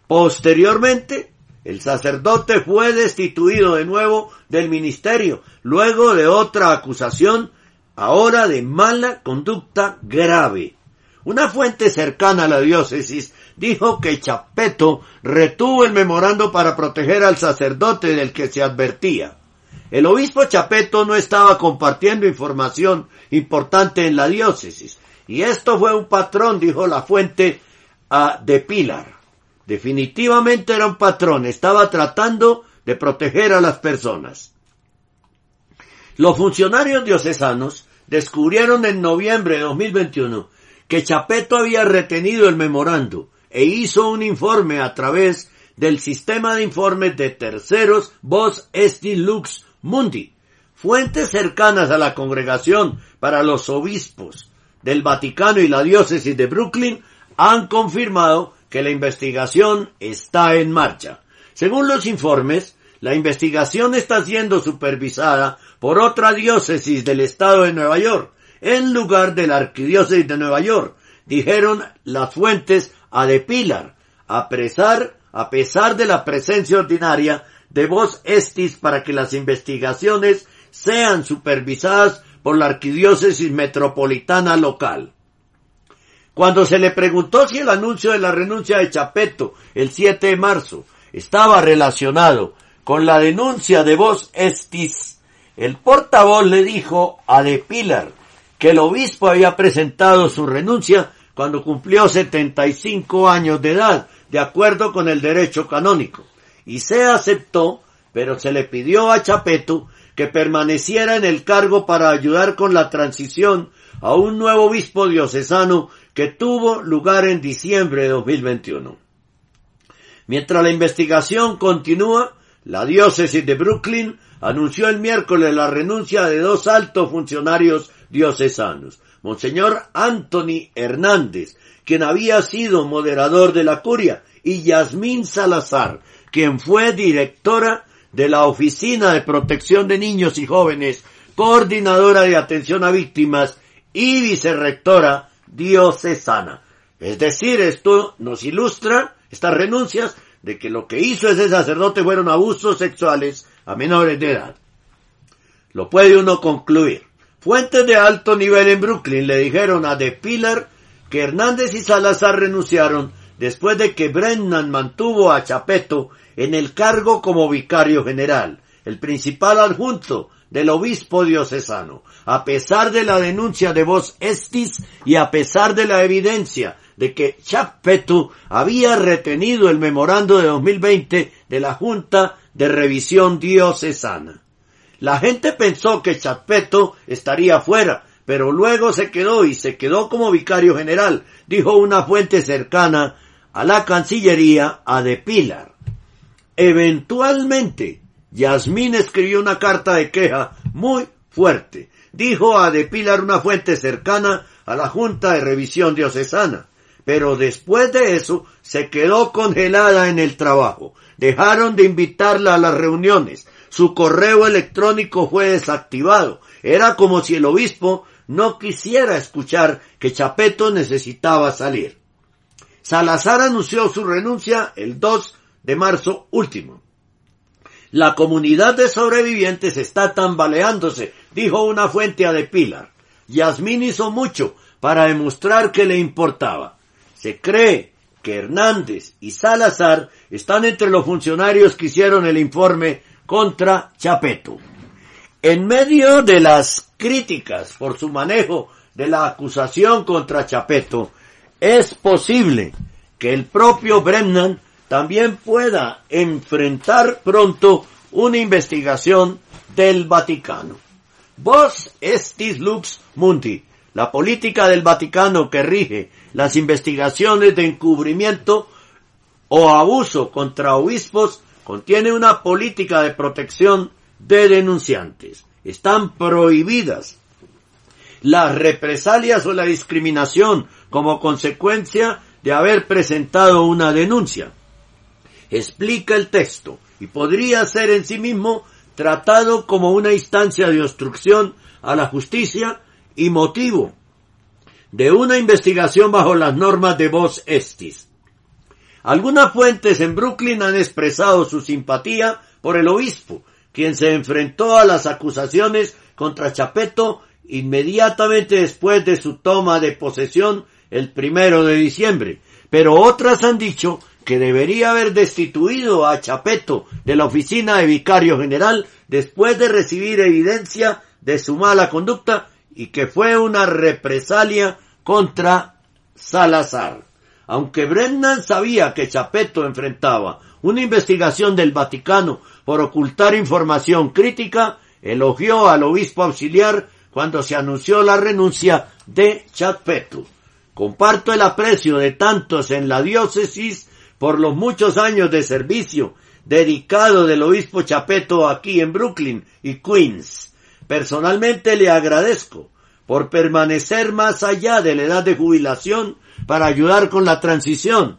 Posteriormente, el sacerdote fue destituido de nuevo del ministerio, luego de otra acusación, ahora de mala conducta grave. Una fuente cercana a la diócesis dijo que Chapeto retuvo el memorando para proteger al sacerdote del que se advertía. El obispo Chapeto no estaba compartiendo información importante en la diócesis, y esto fue un patrón, dijo la fuente a de Pilar. Definitivamente era un patrón, estaba tratando de proteger a las personas. Los funcionarios diocesanos descubrieron en noviembre de 2021 que Chapeto había retenido el memorando e hizo un informe a través del sistema de informes de terceros Vos Esti Lux Mundi, fuentes cercanas a la congregación para los obispos del Vaticano y la diócesis de Brooklyn han confirmado que la investigación está en marcha. Según los informes, la investigación está siendo supervisada por otra diócesis del estado de Nueva York, en lugar de la arquidiócesis de Nueva York, dijeron las fuentes a De Pilar, a pesar, a pesar de la presencia ordinaria de voz estis para que las investigaciones sean supervisadas por la arquidiócesis metropolitana local. Cuando se le preguntó si el anuncio de la renuncia de Chapeto el 7 de marzo estaba relacionado con la denuncia de voz estis, el portavoz le dijo a De Pilar que el obispo había presentado su renuncia cuando cumplió 75 años de edad, de acuerdo con el derecho canónico, y se aceptó, pero se le pidió a Chapeto que permaneciera en el cargo para ayudar con la transición a un nuevo obispo diocesano que tuvo lugar en diciembre de 2021. Mientras la investigación continúa, la diócesis de Brooklyn anunció el miércoles la renuncia de dos altos funcionarios diocesanos, Monseñor Anthony Hernández, quien había sido moderador de la curia, y Yasmín Salazar, quien fue directora de la Oficina de Protección de Niños y Jóvenes, coordinadora de atención a víctimas y vicerrectora diocesana. Es decir, esto nos ilustra estas renuncias de que lo que hizo ese sacerdote fueron abusos sexuales a menores de edad. Lo puede uno concluir. Fuentes de alto nivel en Brooklyn le dijeron a De Pilar que Hernández y Salazar renunciaron después de que Brennan mantuvo a Chapeto en el cargo como vicario general, el principal adjunto del obispo diocesano, a pesar de la denuncia de voz estis y a pesar de la evidencia de que Chapeto había retenido el memorando de 2020 de la Junta de Revisión Diocesana. La gente pensó que Chapeto estaría fuera, pero luego se quedó y se quedó como vicario general, dijo una fuente cercana a la Cancillería a De Pilar. Eventualmente, Yasmín escribió una carta de queja muy fuerte. Dijo a De Pilar una fuente cercana a la Junta de Revisión Diocesana. Pero después de eso se quedó congelada en el trabajo. Dejaron de invitarla a las reuniones. Su correo electrónico fue desactivado. Era como si el obispo no quisiera escuchar que Chapeto necesitaba salir. Salazar anunció su renuncia el 2 de marzo último. La comunidad de sobrevivientes está tambaleándose, dijo una fuente a De Pilar. Yasmín hizo mucho para demostrar que le importaba. Se cree que Hernández y Salazar están entre los funcionarios que hicieron el informe contra Chapeto. En medio de las críticas por su manejo de la acusación contra Chapeto, es posible que el propio Brennan también pueda enfrentar pronto una investigación del Vaticano. Vos estis lux mundi, la política del Vaticano que rige las investigaciones de encubrimiento o abuso contra obispos contiene una política de protección de denunciantes. Están prohibidas las represalias o la discriminación como consecuencia de haber presentado una denuncia. Explica el texto y podría ser en sí mismo tratado como una instancia de obstrucción a la justicia y motivo de una investigación bajo las normas de vos estis. Algunas fuentes en Brooklyn han expresado su simpatía por el obispo, quien se enfrentó a las acusaciones contra Chapeto inmediatamente después de su toma de posesión el primero de diciembre, pero otras han dicho que debería haber destituido a Chapeto de la oficina de vicario general después de recibir evidencia de su mala conducta y que fue una represalia contra Salazar. Aunque Brennan sabía que Chapeto enfrentaba una investigación del Vaticano por ocultar información crítica, elogió al obispo auxiliar cuando se anunció la renuncia de Chapeto. Comparto el aprecio de tantos en la diócesis por los muchos años de servicio dedicado del obispo Chapeto aquí en Brooklyn y Queens. Personalmente le agradezco por permanecer más allá de la edad de jubilación para ayudar con la transición.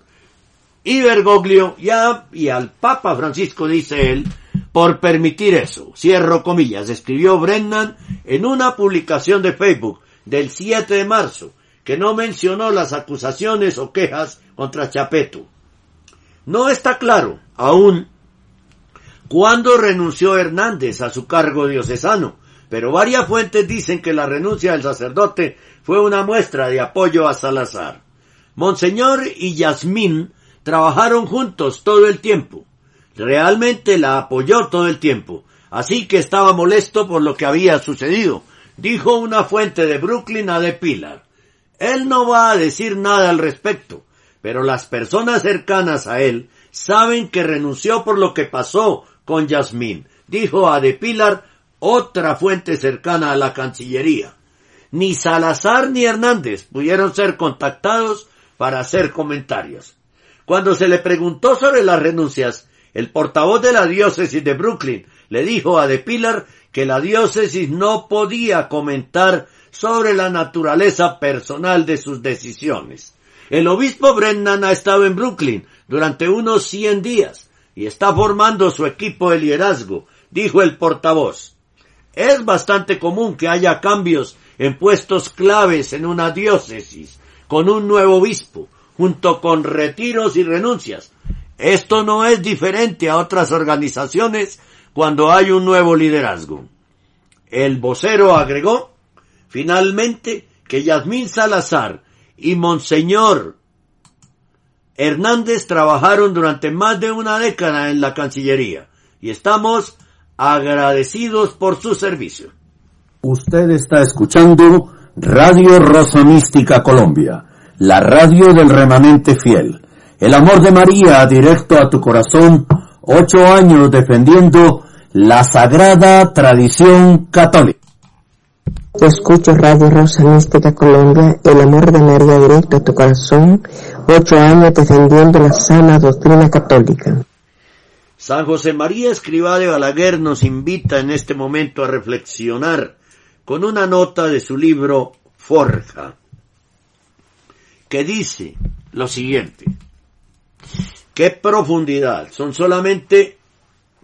Y Bergoglio ya y al Papa Francisco dice él por permitir eso. Cierro comillas, escribió Brennan en una publicación de Facebook del 7 de marzo que no mencionó las acusaciones o quejas contra Chapeto. No está claro aún cuándo renunció Hernández a su cargo diocesano, pero varias fuentes dicen que la renuncia del sacerdote fue una muestra de apoyo a Salazar. Monseñor y Yasmín trabajaron juntos todo el tiempo. Realmente la apoyó todo el tiempo, así que estaba molesto por lo que había sucedido, dijo una fuente de Brooklyn a De Pilar. Él no va a decir nada al respecto, pero las personas cercanas a él saben que renunció por lo que pasó con Yasmín, dijo a De Pilar otra fuente cercana a la Cancillería. Ni Salazar ni Hernández pudieron ser contactados para hacer comentarios. Cuando se le preguntó sobre las renuncias, el portavoz de la diócesis de Brooklyn le dijo a De Pilar que la diócesis no podía comentar sobre la naturaleza personal de sus decisiones. El obispo Brennan ha estado en Brooklyn durante unos 100 días y está formando su equipo de liderazgo, dijo el portavoz. Es bastante común que haya cambios en puestos claves en una diócesis, con un nuevo obispo, junto con retiros y renuncias. Esto no es diferente a otras organizaciones cuando hay un nuevo liderazgo. El vocero agregó, finalmente, que Yasmín Salazar y Monseñor Hernández trabajaron durante más de una década en la Cancillería y estamos agradecidos por su servicio. Usted está escuchando Radio Rosa Mística Colombia, la radio del remanente fiel. El amor de María directo a tu corazón, ocho años defendiendo la sagrada tradición católica. Escucho Radio Rosa Mística Colombia, el amor de María directo a tu corazón, ocho años defendiendo la sana doctrina católica. San José María Escribá de Balaguer nos invita en este momento a reflexionar con una nota de su libro Forja, que dice lo siguiente. Qué profundidad, son solamente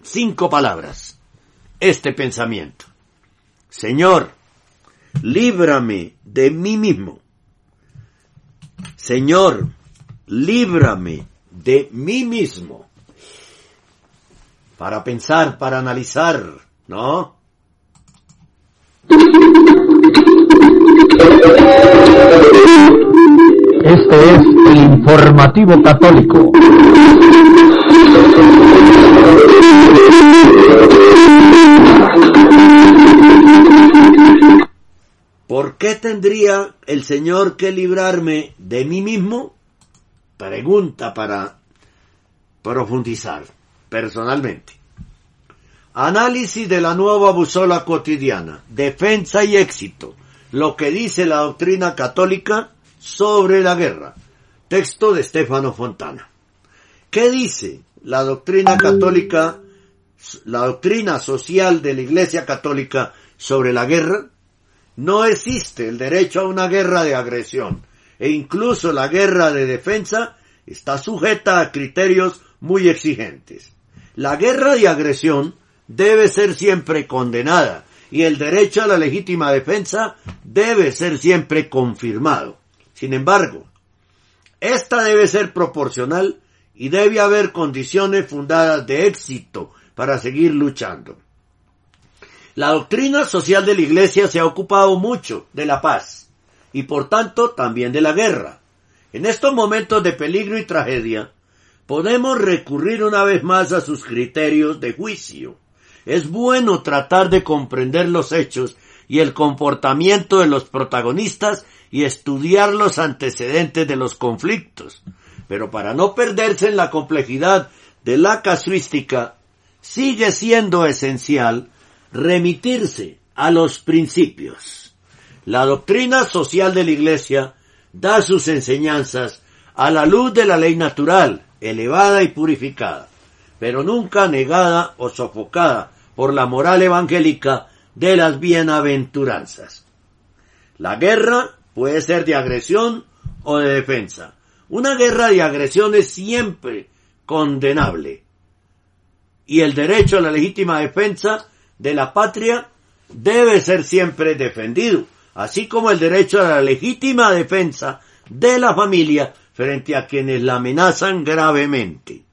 cinco palabras. Este pensamiento. Señor, líbrame de mí mismo. Señor, líbrame de mí mismo. Para pensar, para analizar, ¿no? Este es el informativo católico. ¿Por qué tendría el Señor que librarme de mí mismo? Pregunta para profundizar personalmente. Análisis de la nueva busola cotidiana, defensa y éxito, lo que dice la doctrina católica sobre la guerra. Texto de Stefano Fontana. ¿Qué dice la doctrina católica, la doctrina social de la Iglesia católica sobre la guerra? No existe el derecho a una guerra de agresión e incluso la guerra de defensa está sujeta a criterios muy exigentes. La guerra de agresión debe ser siempre condenada y el derecho a la legítima defensa debe ser siempre confirmado. Sin embargo, esta debe ser proporcional y debe haber condiciones fundadas de éxito para seguir luchando. La doctrina social de la Iglesia se ha ocupado mucho de la paz y por tanto también de la guerra. En estos momentos de peligro y tragedia, podemos recurrir una vez más a sus criterios de juicio. Es bueno tratar de comprender los hechos y el comportamiento de los protagonistas y estudiar los antecedentes de los conflictos. Pero para no perderse en la complejidad de la casuística, sigue siendo esencial remitirse a los principios. La doctrina social de la Iglesia da sus enseñanzas a la luz de la ley natural, elevada y purificada, pero nunca negada o sofocada por la moral evangélica de las bienaventuranzas. La guerra puede ser de agresión o de defensa. Una guerra de agresión es siempre condenable. Y el derecho a la legítima defensa de la patria debe ser siempre defendido, así como el derecho a la legítima defensa de la familia frente a quienes la amenazan gravemente.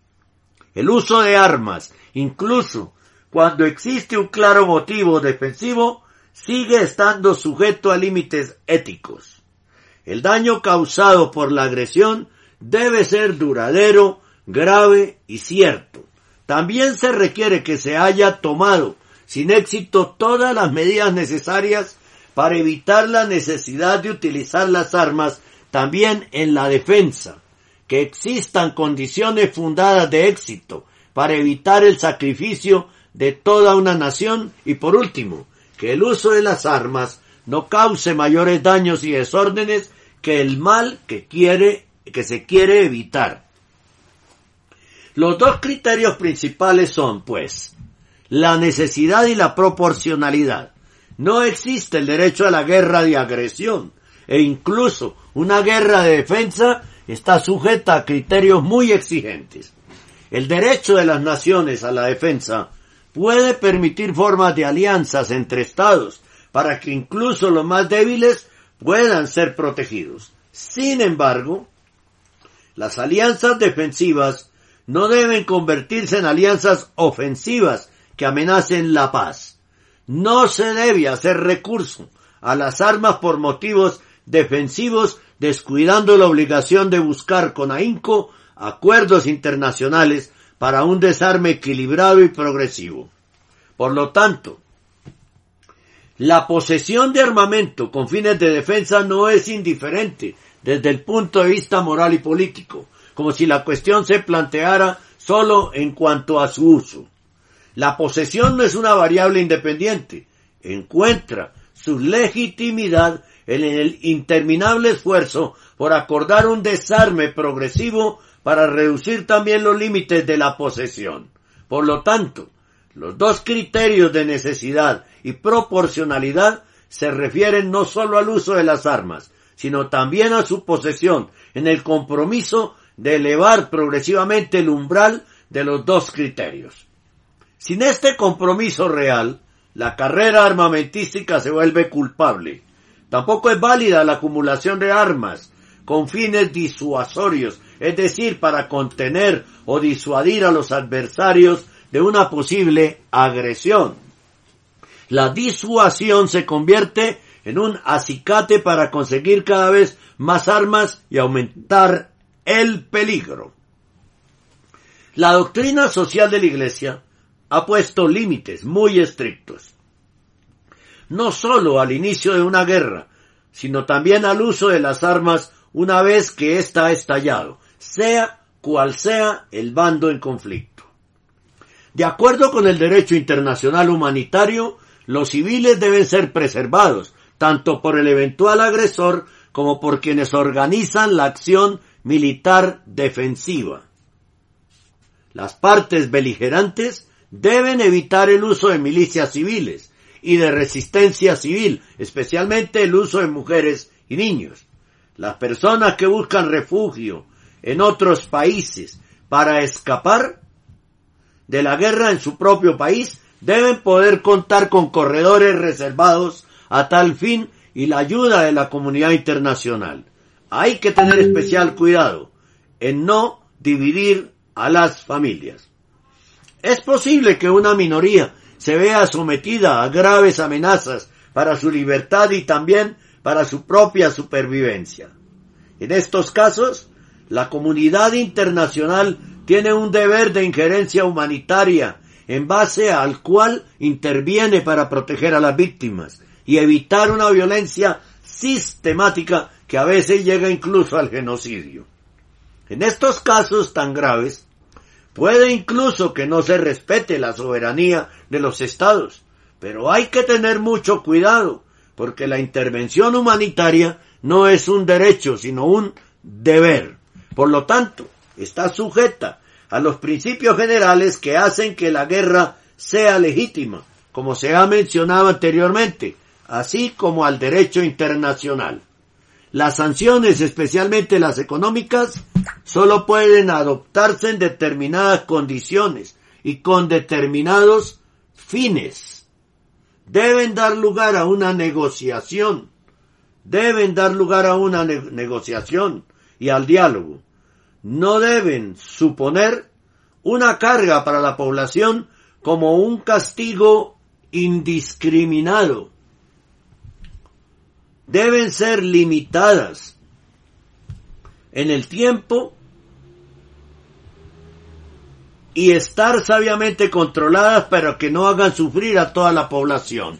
El uso de armas, incluso cuando existe un claro motivo defensivo, sigue estando sujeto a límites éticos. El daño causado por la agresión debe ser duradero, grave y cierto. También se requiere que se haya tomado sin éxito todas las medidas necesarias para evitar la necesidad de utilizar las armas también en la defensa, que existan condiciones fundadas de éxito para evitar el sacrificio de toda una nación y por último, que el uso de las armas no cause mayores daños y desórdenes que el mal que quiere que se quiere evitar. Los dos criterios principales son, pues, la necesidad y la proporcionalidad. No existe el derecho a la guerra de agresión e incluso una guerra de defensa está sujeta a criterios muy exigentes. El derecho de las naciones a la defensa puede permitir formas de alianzas entre estados para que incluso los más débiles puedan ser protegidos. Sin embargo, las alianzas defensivas no deben convertirse en alianzas ofensivas que amenacen la paz. No se debe hacer recurso a las armas por motivos defensivos descuidando la obligación de buscar con ahínco acuerdos internacionales para un desarme equilibrado y progresivo. Por lo tanto, la posesión de armamento con fines de defensa no es indiferente desde el punto de vista moral y político, como si la cuestión se planteara solo en cuanto a su uso. La posesión no es una variable independiente, encuentra su legitimidad en el interminable esfuerzo por acordar un desarme progresivo para reducir también los límites de la posesión. Por lo tanto, los dos criterios de necesidad y proporcionalidad se refieren no solo al uso de las armas, sino también a su posesión, en el compromiso de elevar progresivamente el umbral de los dos criterios. Sin este compromiso real, la carrera armamentística se vuelve culpable. Tampoco es válida la acumulación de armas con fines disuasorios, es decir, para contener o disuadir a los adversarios de una posible agresión. La disuasión se convierte en un acicate para conseguir cada vez más armas y aumentar el peligro. La doctrina social de la Iglesia ha puesto límites muy estrictos. No solo al inicio de una guerra, sino también al uso de las armas una vez que ésta ha estallado, sea cual sea el bando en conflicto. De acuerdo con el derecho internacional humanitario, los civiles deben ser preservados, tanto por el eventual agresor como por quienes organizan la acción militar defensiva. Las partes beligerantes deben evitar el uso de milicias civiles y de resistencia civil, especialmente el uso de mujeres y niños. Las personas que buscan refugio en otros países para escapar de la guerra en su propio país deben poder contar con corredores reservados a tal fin y la ayuda de la comunidad internacional. Hay que tener especial cuidado en no dividir a las familias. Es posible que una minoría se vea sometida a graves amenazas para su libertad y también para su propia supervivencia. En estos casos, la comunidad internacional tiene un deber de injerencia humanitaria en base al cual interviene para proteger a las víctimas y evitar una violencia sistemática que a veces llega incluso al genocidio. En estos casos tan graves, puede incluso que no se respete la soberanía de los estados, pero hay que tener mucho cuidado, porque la intervención humanitaria no es un derecho, sino un deber. Por lo tanto, está sujeta a los principios generales que hacen que la guerra sea legítima, como se ha mencionado anteriormente, así como al derecho internacional. Las sanciones, especialmente las económicas, solo pueden adoptarse en determinadas condiciones y con determinados fines. Deben dar lugar a una negociación. Deben dar lugar a una negociación y al diálogo. No deben suponer una carga para la población como un castigo indiscriminado. Deben ser limitadas en el tiempo y estar sabiamente controladas para que no hagan sufrir a toda la población.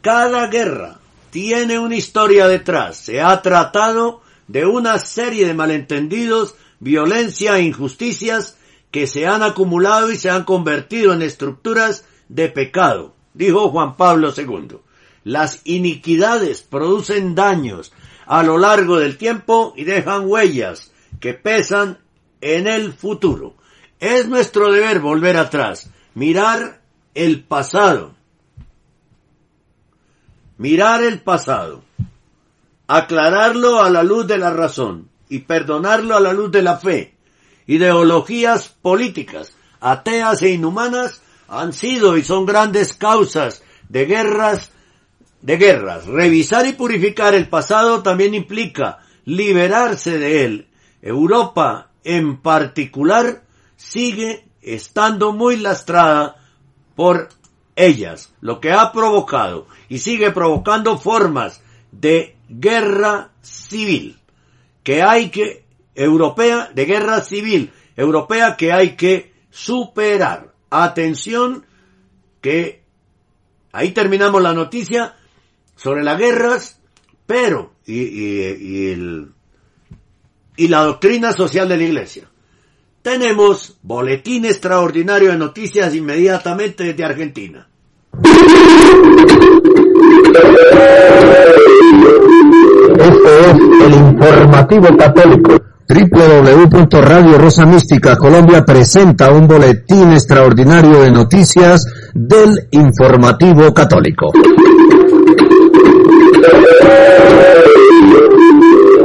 Cada guerra tiene una historia detrás. Se ha tratado de una serie de malentendidos, violencia e injusticias que se han acumulado y se han convertido en estructuras de pecado, dijo Juan Pablo II. Las iniquidades producen daños a lo largo del tiempo y dejan huellas que pesan en el futuro. Es nuestro deber volver atrás, mirar el pasado, mirar el pasado aclararlo a la luz de la razón y perdonarlo a la luz de la fe. Ideologías políticas, ateas e inhumanas han sido y son grandes causas de guerras, de guerras. Revisar y purificar el pasado también implica liberarse de él. Europa, en particular, sigue estando muy lastrada por ellas, lo que ha provocado y sigue provocando formas de guerra civil que hay que europea de guerra civil europea que hay que superar. Atención que ahí terminamos la noticia sobre las guerras, pero y, y, el, y la doctrina social de la Iglesia. Tenemos boletín extraordinario de noticias inmediatamente desde Argentina. Informativo católico. www.radio Rosa Mística Colombia presenta un boletín extraordinario de noticias del informativo católico.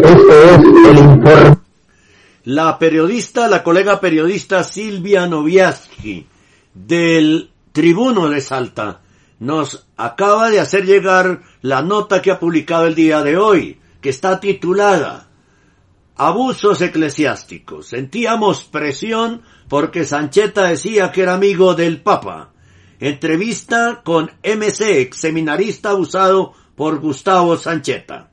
Este es. La periodista, la colega periodista Silvia Noviaski del Tribuno de Salta nos acaba de hacer llegar la nota que ha publicado el día de hoy, que está titulada Abusos eclesiásticos. Sentíamos presión porque Sancheta decía que era amigo del Papa. Entrevista con MC, ex seminarista abusado por Gustavo Sancheta.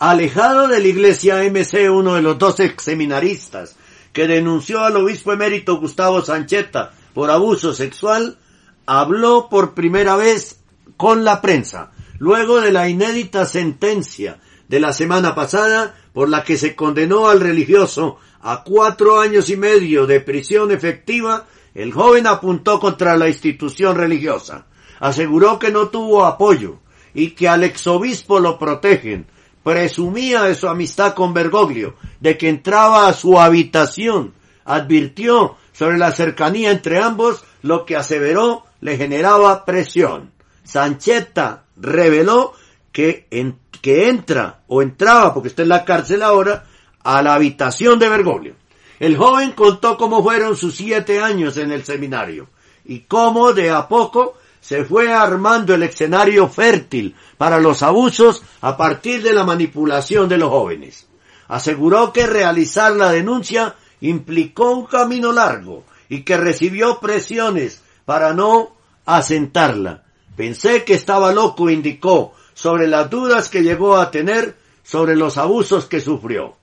Alejado de la iglesia MC, uno de los dos ex seminaristas que denunció al obispo emérito Gustavo Sancheta por abuso sexual, habló por primera vez con la prensa, luego de la inédita sentencia de la semana pasada por la que se condenó al religioso a cuatro años y medio de prisión efectiva, el joven apuntó contra la institución religiosa. Aseguró que no tuvo apoyo y que al exobispo lo protegen, presumía de su amistad con Bergoglio, de que entraba a su habitación, advirtió sobre la cercanía entre ambos, lo que aseveró le generaba presión. Sancheta reveló que, en, que entra o entraba, porque está en la cárcel ahora, a la habitación de Bergoglio. El joven contó cómo fueron sus siete años en el seminario y cómo de a poco se fue armando el escenario fértil para los abusos a partir de la manipulación de los jóvenes. Aseguró que realizar la denuncia implicó un camino largo y que recibió presiones para no asentarla. Pensé que estaba loco, indicó, sobre las dudas que llegó a tener sobre los abusos que sufrió.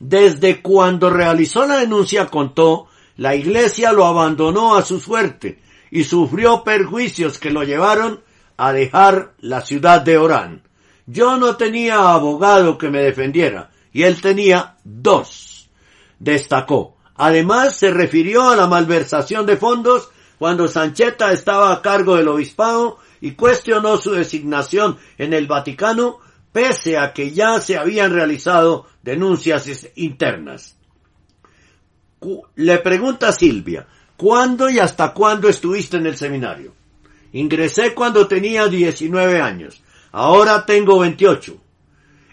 Desde cuando realizó la denuncia, contó, la iglesia lo abandonó a su suerte y sufrió perjuicios que lo llevaron a dejar la ciudad de Orán. Yo no tenía abogado que me defendiera y él tenía dos. Destacó. Además se refirió a la malversación de fondos cuando Sancheta estaba a cargo del obispado y cuestionó su designación en el Vaticano pese a que ya se habían realizado denuncias internas. Le pregunta Silvia, ¿cuándo y hasta cuándo estuviste en el seminario? Ingresé cuando tenía 19 años, ahora tengo 28.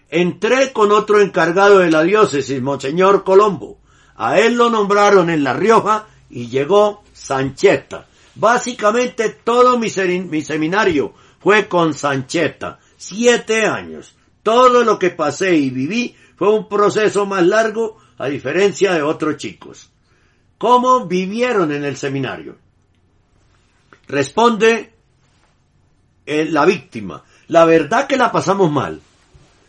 Entré con otro encargado de la diócesis, Monseñor Colombo. A él lo nombraron en La Rioja y llegó Sancheta. Básicamente todo mi, mi seminario fue con Sancheta. Siete años. Todo lo que pasé y viví fue un proceso más largo a diferencia de otros chicos. ¿Cómo vivieron en el seminario? Responde eh, la víctima. La verdad que la pasamos mal.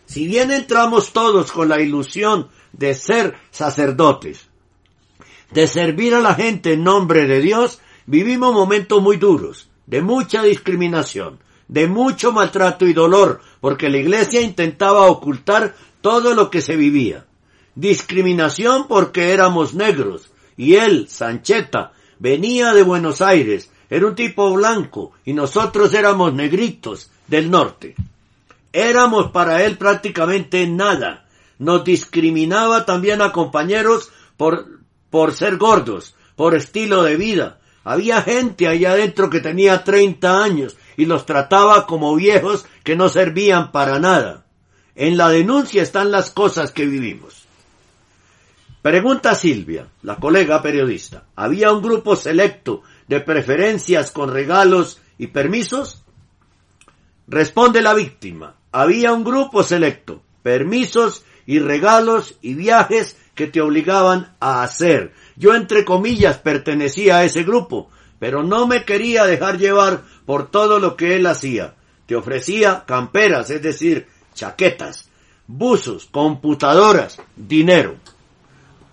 Si bien entramos todos con la ilusión de ser sacerdotes, de servir a la gente en nombre de Dios, vivimos momentos muy duros, de mucha discriminación, de mucho maltrato y dolor, porque la iglesia intentaba ocultar todo lo que se vivía. Discriminación porque éramos negros, y él, Sancheta, venía de Buenos Aires, era un tipo blanco, y nosotros éramos negritos del norte. Éramos para él prácticamente nada. Nos discriminaba también a compañeros por, por ser gordos, por estilo de vida, había gente allá adentro que tenía 30 años y los trataba como viejos que no servían para nada. En la denuncia están las cosas que vivimos. Pregunta Silvia, la colega periodista. ¿Había un grupo selecto de preferencias con regalos y permisos? Responde la víctima. Había un grupo selecto, permisos y regalos y viajes que te obligaban a hacer, yo entre comillas pertenecía a ese grupo, pero no me quería dejar llevar por todo lo que él hacía. Te ofrecía camperas, es decir, chaquetas, buzos, computadoras, dinero.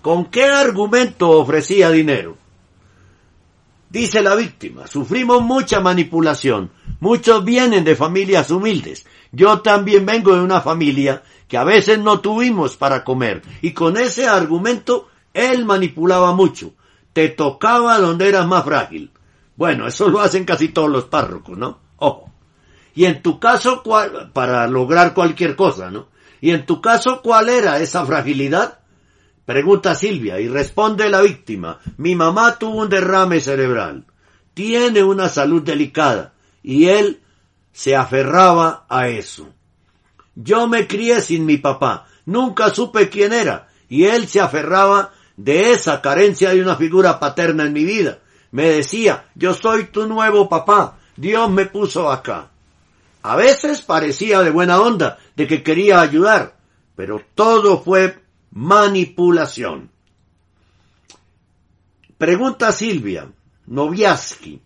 ¿Con qué argumento ofrecía dinero? Dice la víctima, sufrimos mucha manipulación. Muchos vienen de familias humildes. Yo también vengo de una familia que a veces no tuvimos para comer. Y con ese argumento él manipulaba mucho. Te tocaba donde eras más frágil. Bueno, eso lo hacen casi todos los párrocos, ¿no? Ojo. Y en tu caso, ¿cuál, para lograr cualquier cosa, ¿no? Y en tu caso, ¿cuál era esa fragilidad? Pregunta Silvia y responde la víctima. Mi mamá tuvo un derrame cerebral. Tiene una salud delicada. Y él se aferraba a eso. Yo me crié sin mi papá. Nunca supe quién era. Y él se aferraba de esa carencia de una figura paterna en mi vida. Me decía, yo soy tu nuevo papá. Dios me puso acá. A veces parecía de buena onda, de que quería ayudar, pero todo fue manipulación. Pregunta Silvia Noviaski,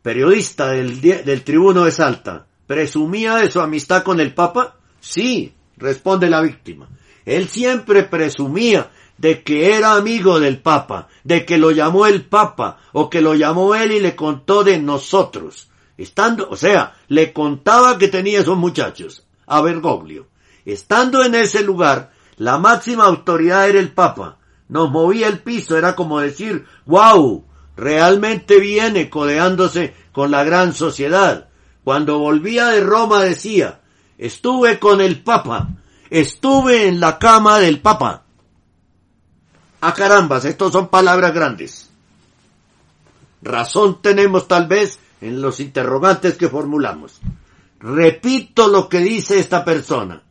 periodista del, del Tribuno de Salta, ¿presumía de su amistad con el Papa? Sí, responde la víctima. Él siempre presumía de que era amigo del Papa, de que lo llamó el Papa, o que lo llamó él y le contó de nosotros. Estando, o sea, le contaba que tenía esos muchachos, a Bergoglio. Estando en ese lugar, la máxima autoridad era el Papa. Nos movía el piso, era como decir, wow, realmente viene codeándose con la gran sociedad. Cuando volvía de Roma decía, estuve con el Papa, estuve en la cama del Papa. Ah carambas, estos son palabras grandes. Razón tenemos tal vez en los interrogantes que formulamos. Repito lo que dice esta persona.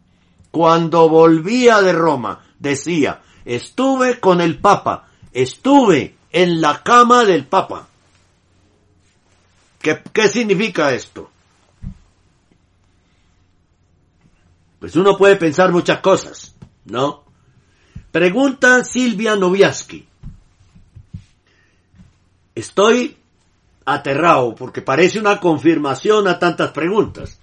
Cuando volvía de Roma, decía, estuve con el Papa, estuve en la cama del Papa. ¿Qué, qué significa esto? Pues uno puede pensar muchas cosas, ¿no? Pregunta Silvia Noviaski. Estoy aterrado porque parece una confirmación a tantas preguntas.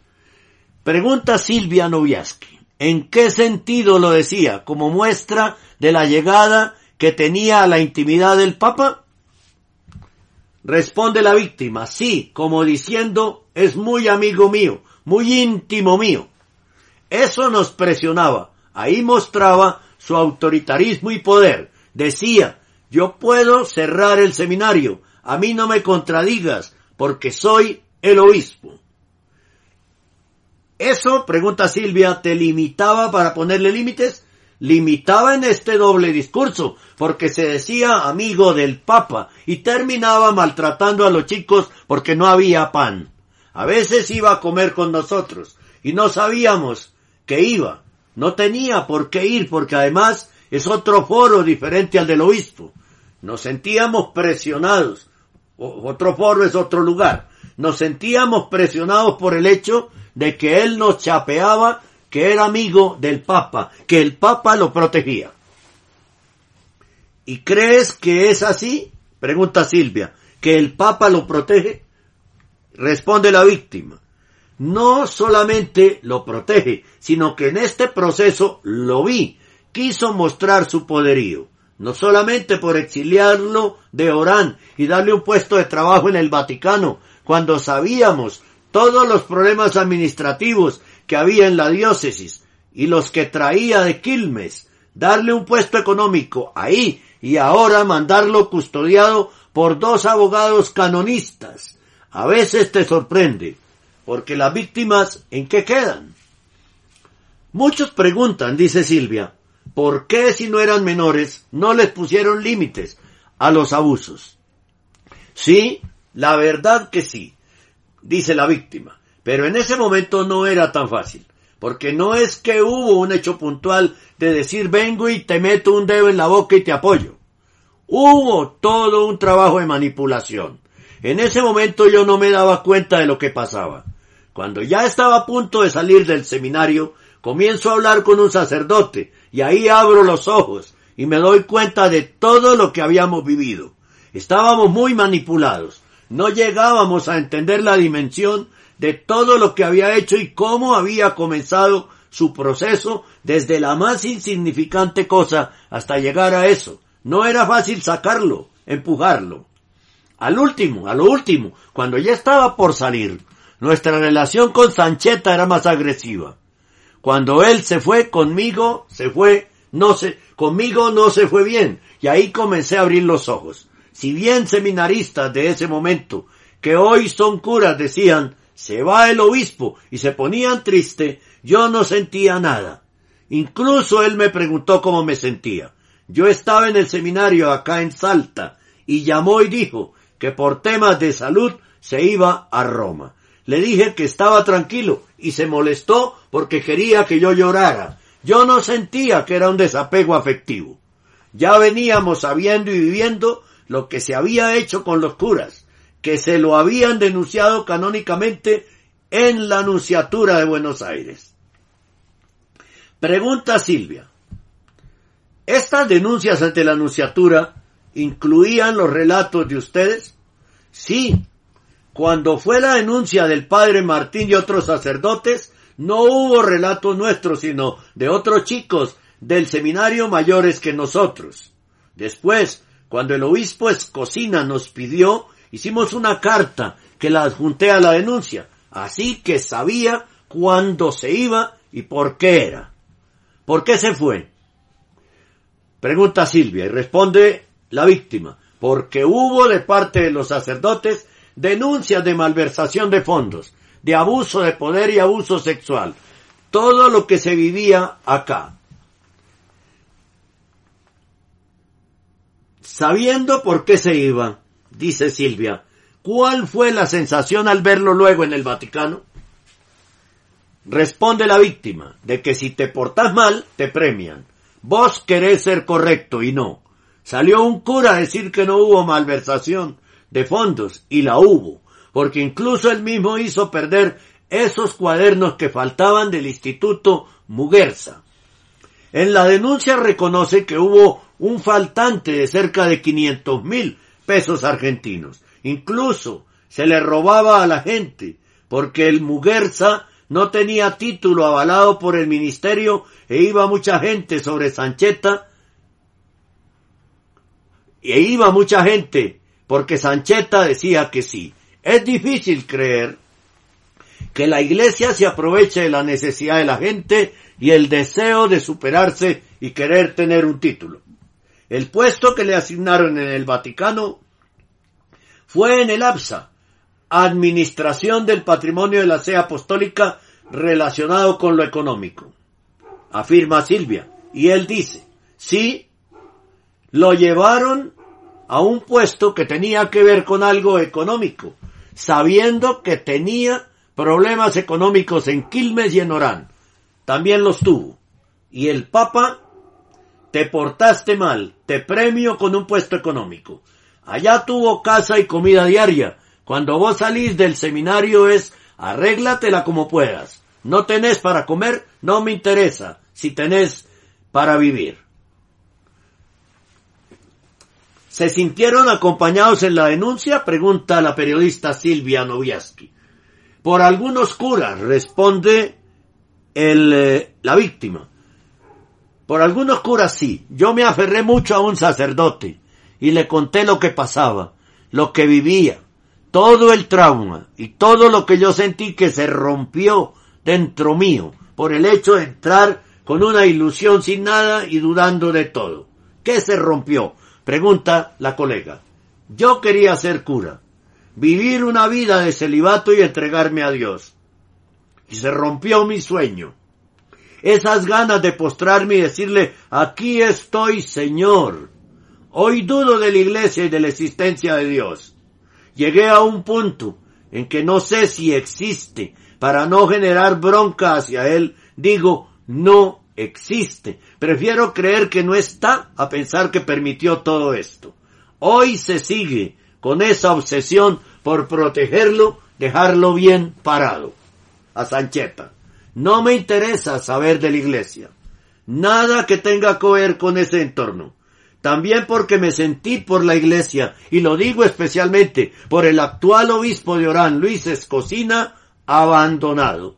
Pregunta Silvia Noviaski. ¿En qué sentido lo decía? ¿Como muestra de la llegada que tenía a la intimidad del Papa? Responde la víctima, sí, como diciendo, es muy amigo mío, muy íntimo mío. Eso nos presionaba. Ahí mostraba su autoritarismo y poder. Decía, yo puedo cerrar el seminario, a mí no me contradigas, porque soy el obispo. ¿Eso, pregunta Silvia, te limitaba para ponerle límites? Limitaba en este doble discurso, porque se decía amigo del Papa y terminaba maltratando a los chicos porque no había pan. A veces iba a comer con nosotros y no sabíamos que iba. No tenía por qué ir porque además es otro foro diferente al del obispo. Nos sentíamos presionados otro foro es otro lugar. Nos sentíamos presionados por el hecho de que él nos chapeaba que era amigo del Papa, que el Papa lo protegía. ¿Y crees que es así? Pregunta Silvia, que el Papa lo protege. Responde la víctima. No solamente lo protege, sino que en este proceso lo vi. Quiso mostrar su poderío no solamente por exiliarlo de Orán y darle un puesto de trabajo en el Vaticano, cuando sabíamos todos los problemas administrativos que había en la diócesis y los que traía de Quilmes, darle un puesto económico ahí y ahora mandarlo custodiado por dos abogados canonistas. A veces te sorprende, porque las víctimas ¿en qué quedan? Muchos preguntan, dice Silvia, ¿por qué si no eran menores no les pusieron límites a los abusos? Sí, la verdad que sí, dice la víctima, pero en ese momento no era tan fácil, porque no es que hubo un hecho puntual de decir vengo y te meto un dedo en la boca y te apoyo. Hubo todo un trabajo de manipulación. En ese momento yo no me daba cuenta de lo que pasaba. Cuando ya estaba a punto de salir del seminario, comienzo a hablar con un sacerdote y ahí abro los ojos y me doy cuenta de todo lo que habíamos vivido. Estábamos muy manipulados. No llegábamos a entender la dimensión de todo lo que había hecho y cómo había comenzado su proceso desde la más insignificante cosa hasta llegar a eso. No era fácil sacarlo, empujarlo. Al último, a lo último, cuando ya estaba por salir, nuestra relación con Sancheta era más agresiva. Cuando él se fue conmigo, se fue, no se, conmigo no se fue bien. Y ahí comencé a abrir los ojos. Si bien seminaristas de ese momento, que hoy son curas, decían, se va el obispo y se ponían triste, yo no sentía nada. Incluso él me preguntó cómo me sentía. Yo estaba en el seminario acá en Salta y llamó y dijo que por temas de salud se iba a Roma. Le dije que estaba tranquilo y se molestó porque quería que yo llorara. Yo no sentía que era un desapego afectivo. Ya veníamos sabiendo y viviendo lo que se había hecho con los curas, que se lo habían denunciado canónicamente en la Anunciatura de Buenos Aires. Pregunta Silvia. ¿Estas denuncias ante la Anunciatura incluían los relatos de ustedes? Sí. Cuando fue la denuncia del padre Martín y otros sacerdotes, no hubo relatos nuestros, sino de otros chicos del seminario mayores que nosotros. Después, cuando el obispo Escocina nos pidió, hicimos una carta que la adjunté a la denuncia, así que sabía cuándo se iba y por qué era. ¿Por qué se fue? Pregunta Silvia y responde la víctima, porque hubo de parte de los sacerdotes denuncias de malversación de fondos, de abuso de poder y abuso sexual, todo lo que se vivía acá. Sabiendo por qué se iba, dice Silvia, ¿cuál fue la sensación al verlo luego en el Vaticano? Responde la víctima, de que si te portas mal, te premian. Vos querés ser correcto y no. Salió un cura a decir que no hubo malversación de fondos y la hubo, porque incluso él mismo hizo perder esos cuadernos que faltaban del Instituto Muguerza. En la denuncia reconoce que hubo un faltante de cerca de 500 mil pesos argentinos. Incluso se le robaba a la gente, porque el Muguerza no tenía título avalado por el ministerio e iba mucha gente sobre Sancheta e iba mucha gente porque Sancheta decía que sí. Es difícil creer que la iglesia se aproveche de la necesidad de la gente y el deseo de superarse y querer tener un título. El puesto que le asignaron en el Vaticano fue en el APSA, Administración del Patrimonio de la Sede Apostólica relacionado con lo económico. Afirma Silvia. Y él dice, sí, lo llevaron a un puesto que tenía que ver con algo económico, sabiendo que tenía problemas económicos en Quilmes y en Orán. También los tuvo. Y el Papa, te portaste mal, te premio con un puesto económico. Allá tuvo casa y comida diaria. Cuando vos salís del seminario es arréglatela como puedas. No tenés para comer, no me interesa. Si tenés para vivir. ¿Se sintieron acompañados en la denuncia? Pregunta la periodista Silvia Noviaski. Por algunos curas, responde el, eh, la víctima. Por algunos curas sí. Yo me aferré mucho a un sacerdote y le conté lo que pasaba, lo que vivía, todo el trauma y todo lo que yo sentí que se rompió dentro mío por el hecho de entrar con una ilusión sin nada y dudando de todo. ¿Qué se rompió? Pregunta la colega. Yo quería ser cura, vivir una vida de celibato y entregarme a Dios. Y se rompió mi sueño. Esas ganas de postrarme y decirle, aquí estoy, Señor. Hoy dudo de la iglesia y de la existencia de Dios. Llegué a un punto en que no sé si existe. Para no generar bronca hacia Él, digo, no existe. Prefiero creer que no está a pensar que permitió todo esto. Hoy se sigue con esa obsesión por protegerlo, dejarlo bien parado. A Sancheta. No me interesa saber de la iglesia. Nada que tenga que ver con ese entorno. También porque me sentí por la iglesia, y lo digo especialmente por el actual obispo de Orán, Luis Escocina, abandonado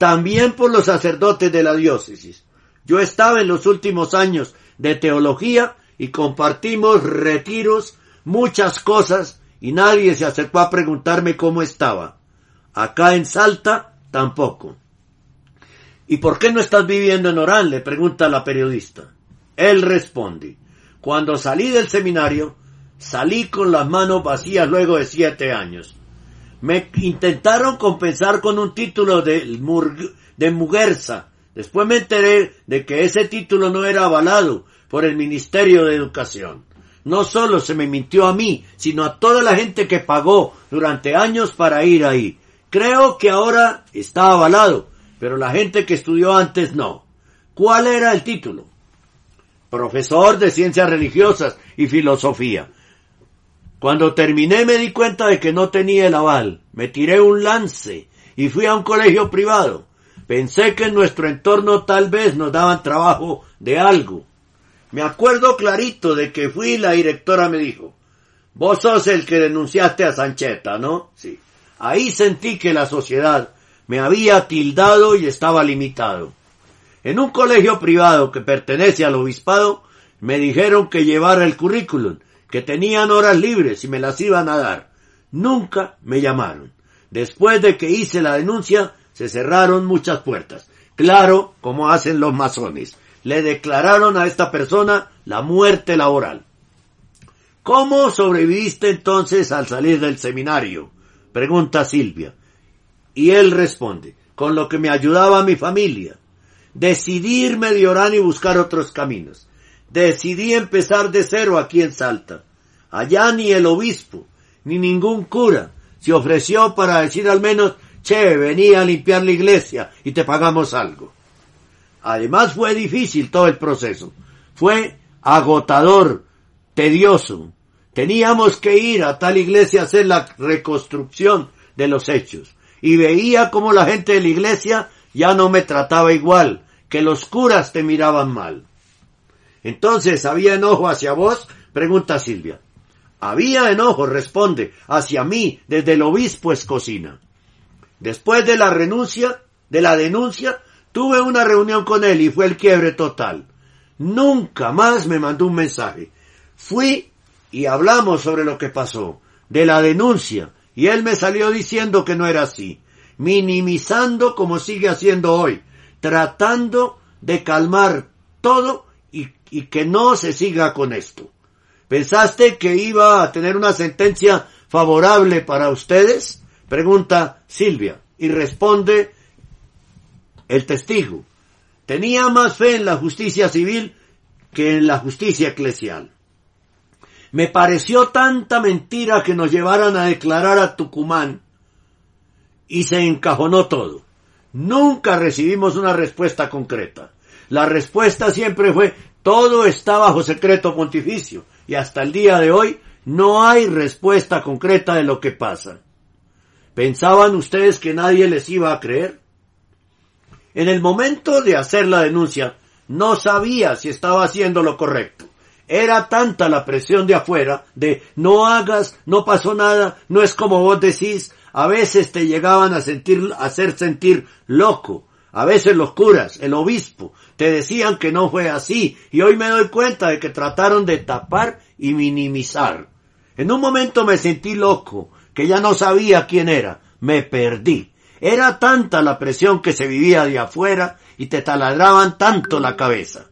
también por los sacerdotes de la diócesis. Yo estaba en los últimos años de teología y compartimos retiros, muchas cosas, y nadie se acercó a preguntarme cómo estaba. Acá en Salta, tampoco. ¿Y por qué no estás viviendo en Orán? le pregunta la periodista. Él responde, cuando salí del seminario, salí con las manos vacías luego de siete años. Me intentaron compensar con un título de, de. Después me enteré de que ese título no era avalado por el Ministerio de Educación. No solo se me mintió a mí, sino a toda la gente que pagó durante años para ir ahí. Creo que ahora está avalado, pero la gente que estudió antes no. ¿Cuál era el título? Profesor de Ciencias Religiosas y Filosofía. Cuando terminé me di cuenta de que no tenía el aval. Me tiré un lance y fui a un colegio privado. Pensé que en nuestro entorno tal vez nos daban trabajo de algo. Me acuerdo clarito de que fui y la directora me dijo, vos sos el que denunciaste a Sancheta, ¿no? Sí. Ahí sentí que la sociedad me había tildado y estaba limitado. En un colegio privado que pertenece al obispado, me dijeron que llevara el currículum que tenían horas libres y me las iban a dar. Nunca me llamaron. Después de que hice la denuncia, se cerraron muchas puertas. Claro, como hacen los masones. Le declararon a esta persona la muerte laboral. ¿Cómo sobreviviste entonces al salir del seminario? Pregunta Silvia. Y él responde, con lo que me ayudaba mi familia. Decidirme de orar y buscar otros caminos. Decidí empezar de cero aquí en Salta. Allá ni el obispo, ni ningún cura se ofreció para decir al menos, che, venía a limpiar la iglesia y te pagamos algo. Además fue difícil todo el proceso. Fue agotador, tedioso. Teníamos que ir a tal iglesia a hacer la reconstrucción de los hechos. Y veía como la gente de la iglesia ya no me trataba igual, que los curas te miraban mal. Entonces, ¿había enojo hacia vos? Pregunta Silvia. Había enojo, responde, hacia mí desde el obispo Escocina. Después de la renuncia, de la denuncia, tuve una reunión con él y fue el quiebre total. Nunca más me mandó un mensaje. Fui y hablamos sobre lo que pasó, de la denuncia, y él me salió diciendo que no era así, minimizando como sigue haciendo hoy, tratando de calmar todo y que no se siga con esto. ¿Pensaste que iba a tener una sentencia favorable para ustedes? Pregunta Silvia y responde el testigo. Tenía más fe en la justicia civil que en la justicia eclesial. Me pareció tanta mentira que nos llevaran a declarar a Tucumán y se encajonó todo. Nunca recibimos una respuesta concreta. La respuesta siempre fue todo está bajo secreto pontificio y hasta el día de hoy no hay respuesta concreta de lo que pasa. ¿Pensaban ustedes que nadie les iba a creer? En el momento de hacer la denuncia, no sabía si estaba haciendo lo correcto. Era tanta la presión de afuera de no hagas, no pasó nada, no es como vos decís, a veces te llegaban a sentir, a hacer sentir loco, a veces los curas, el obispo, te decían que no fue así y hoy me doy cuenta de que trataron de tapar y minimizar. En un momento me sentí loco, que ya no sabía quién era, me perdí. Era tanta la presión que se vivía de afuera y te taladraban tanto la cabeza.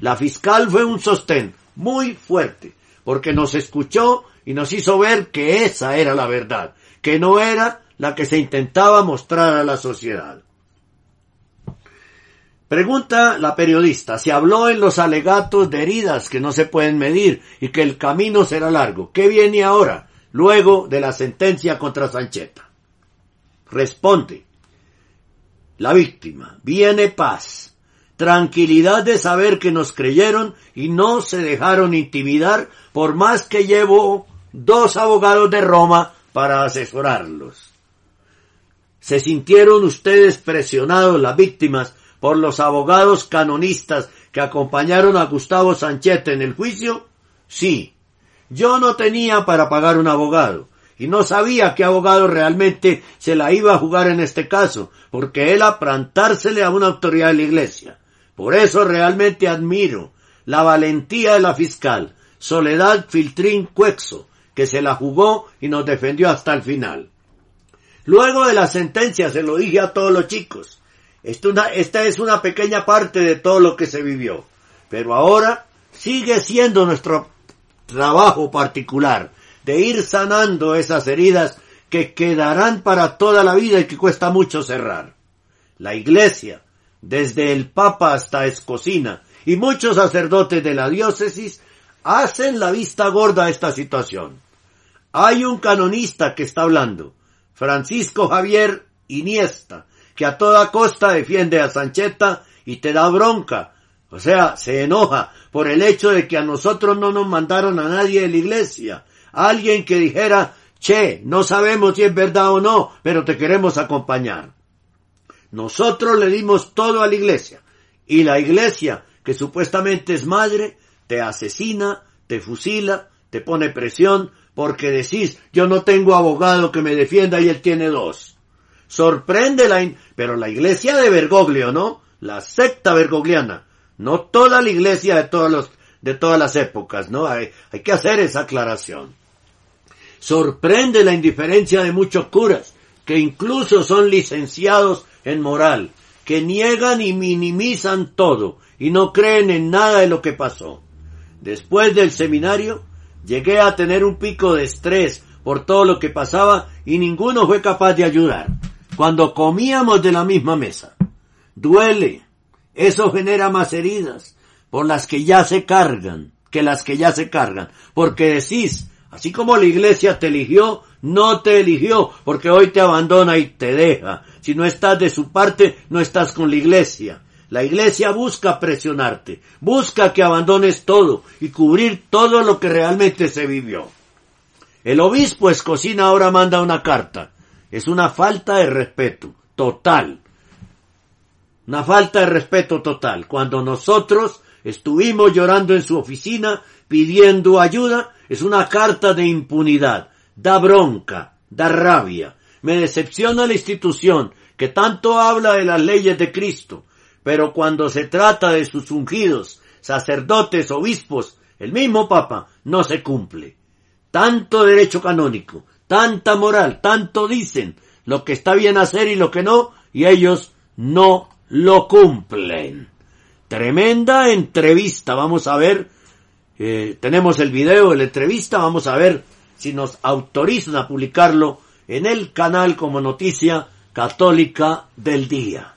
La fiscal fue un sostén muy fuerte, porque nos escuchó y nos hizo ver que esa era la verdad, que no era la que se intentaba mostrar a la sociedad. Pregunta la periodista, se habló en los alegatos de heridas que no se pueden medir y que el camino será largo. ¿Qué viene ahora, luego de la sentencia contra Sancheta? Responde, la víctima, viene paz, tranquilidad de saber que nos creyeron y no se dejaron intimidar por más que llevo dos abogados de Roma para asesorarlos. ¿Se sintieron ustedes presionados las víctimas por los abogados canonistas que acompañaron a Gustavo Sanchete en el juicio? Sí. Yo no tenía para pagar un abogado y no sabía qué abogado realmente se la iba a jugar en este caso, porque él aprantársele a una autoridad de la iglesia. Por eso realmente admiro la valentía de la fiscal, Soledad Filtrín Cuexo, que se la jugó y nos defendió hasta el final. Luego de la sentencia se lo dije a todos los chicos, esta es una pequeña parte de todo lo que se vivió. Pero ahora sigue siendo nuestro trabajo particular de ir sanando esas heridas que quedarán para toda la vida y que cuesta mucho cerrar. La iglesia, desde el Papa hasta Escocina y muchos sacerdotes de la diócesis, hacen la vista gorda a esta situación. Hay un canonista que está hablando, Francisco Javier Iniesta, que a toda costa defiende a Sancheta y te da bronca, o sea, se enoja por el hecho de que a nosotros no nos mandaron a nadie de la iglesia. Alguien que dijera, che, no sabemos si es verdad o no, pero te queremos acompañar. Nosotros le dimos todo a la iglesia. Y la iglesia, que supuestamente es madre, te asesina, te fusila, te pone presión, porque decís, yo no tengo abogado que me defienda y él tiene dos. Sorprende la... Pero la iglesia de Bergoglio, ¿no? La secta bergogliana. No toda la iglesia de todos los, de todas las épocas, ¿no? Hay, hay que hacer esa aclaración. Sorprende la indiferencia de muchos curas, que incluso son licenciados en moral, que niegan y minimizan todo, y no creen en nada de lo que pasó. Después del seminario, llegué a tener un pico de estrés por todo lo que pasaba y ninguno fue capaz de ayudar. Cuando comíamos de la misma mesa. Duele. Eso genera más heridas por las que ya se cargan que las que ya se cargan. Porque decís, así como la iglesia te eligió, no te eligió, porque hoy te abandona y te deja. Si no estás de su parte, no estás con la iglesia. La iglesia busca presionarte, busca que abandones todo y cubrir todo lo que realmente se vivió. El obispo Escocina ahora manda una carta. Es una falta de respeto total. Una falta de respeto total. Cuando nosotros estuvimos llorando en su oficina pidiendo ayuda, es una carta de impunidad. Da bronca, da rabia. Me decepciona la institución que tanto habla de las leyes de Cristo, pero cuando se trata de sus ungidos, sacerdotes, obispos, el mismo Papa, no se cumple. Tanto derecho canónico, tanta moral, tanto dicen lo que está bien hacer y lo que no, y ellos no lo cumplen. Tremenda entrevista, vamos a ver, eh, tenemos el video de la entrevista, vamos a ver si nos autorizan a publicarlo en el canal como noticia católica del día.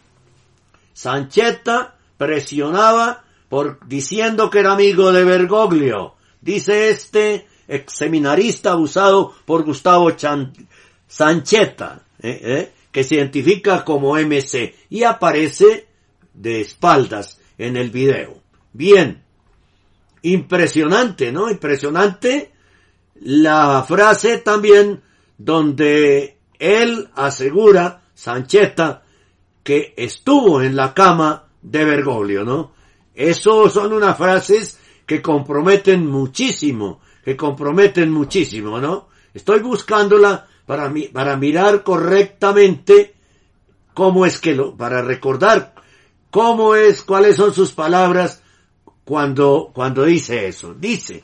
Sanchetta presionaba por diciendo que era amigo de Bergoglio. Dice este ex seminarista abusado por Gustavo Chan Sanchetta, ¿eh? ¿Eh? que se identifica como MC y aparece de espaldas en el video. Bien, impresionante, ¿no? Impresionante la frase también donde él asegura, Sanchetta, que estuvo en la cama de Bergoglio, ¿no? Eso son unas frases que comprometen muchísimo, que comprometen muchísimo, ¿no? Estoy buscándola para, mi, para mirar correctamente cómo es que lo, para recordar cómo es, cuáles son sus palabras cuando, cuando dice eso. Dice,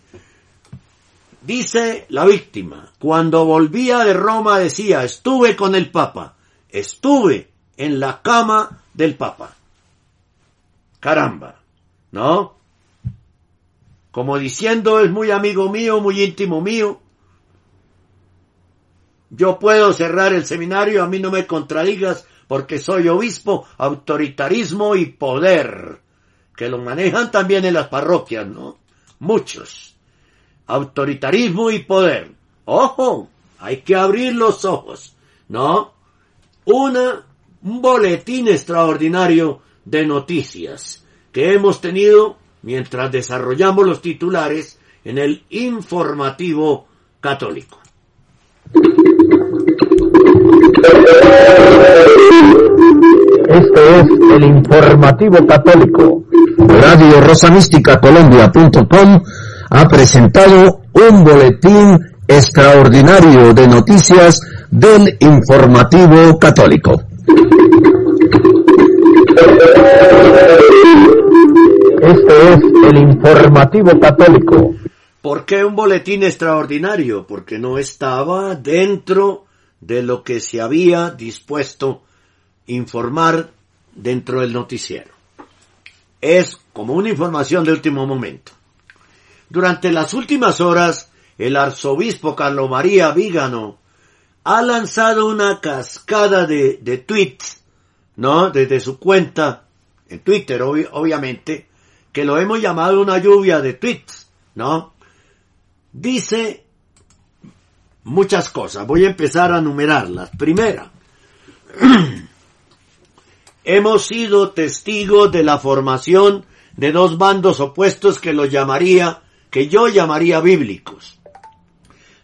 dice la víctima, cuando volvía de Roma decía, estuve con el Papa, estuve en la cama del Papa. Caramba, ¿no? Como diciendo es muy amigo mío, muy íntimo mío. Yo puedo cerrar el seminario, a mí no me contradigas porque soy obispo, autoritarismo y poder, que lo manejan también en las parroquias, ¿no? Muchos. Autoritarismo y poder. Ojo, hay que abrir los ojos, ¿no? Una un boletín extraordinario de noticias que hemos tenido mientras desarrollamos los titulares en el informativo católico. Este es el informativo católico. Radio Rosamística Colombia.com ha presentado un boletín extraordinario de noticias del informativo católico. Este es el informativo católico. ¿Por qué un boletín extraordinario? Porque no estaba dentro de lo que se había dispuesto informar dentro del noticiero. Es como una información de último momento. Durante las últimas horas, el arzobispo Carlos María Vígano ha lanzado una cascada de, de tweets, ¿no? Desde su cuenta, en Twitter obvi- obviamente, que lo hemos llamado una lluvia de tweets, ¿no? Dice muchas cosas, voy a empezar a numerarlas. Primera, hemos sido testigos de la formación de dos bandos opuestos que los llamaría, que yo llamaría bíblicos.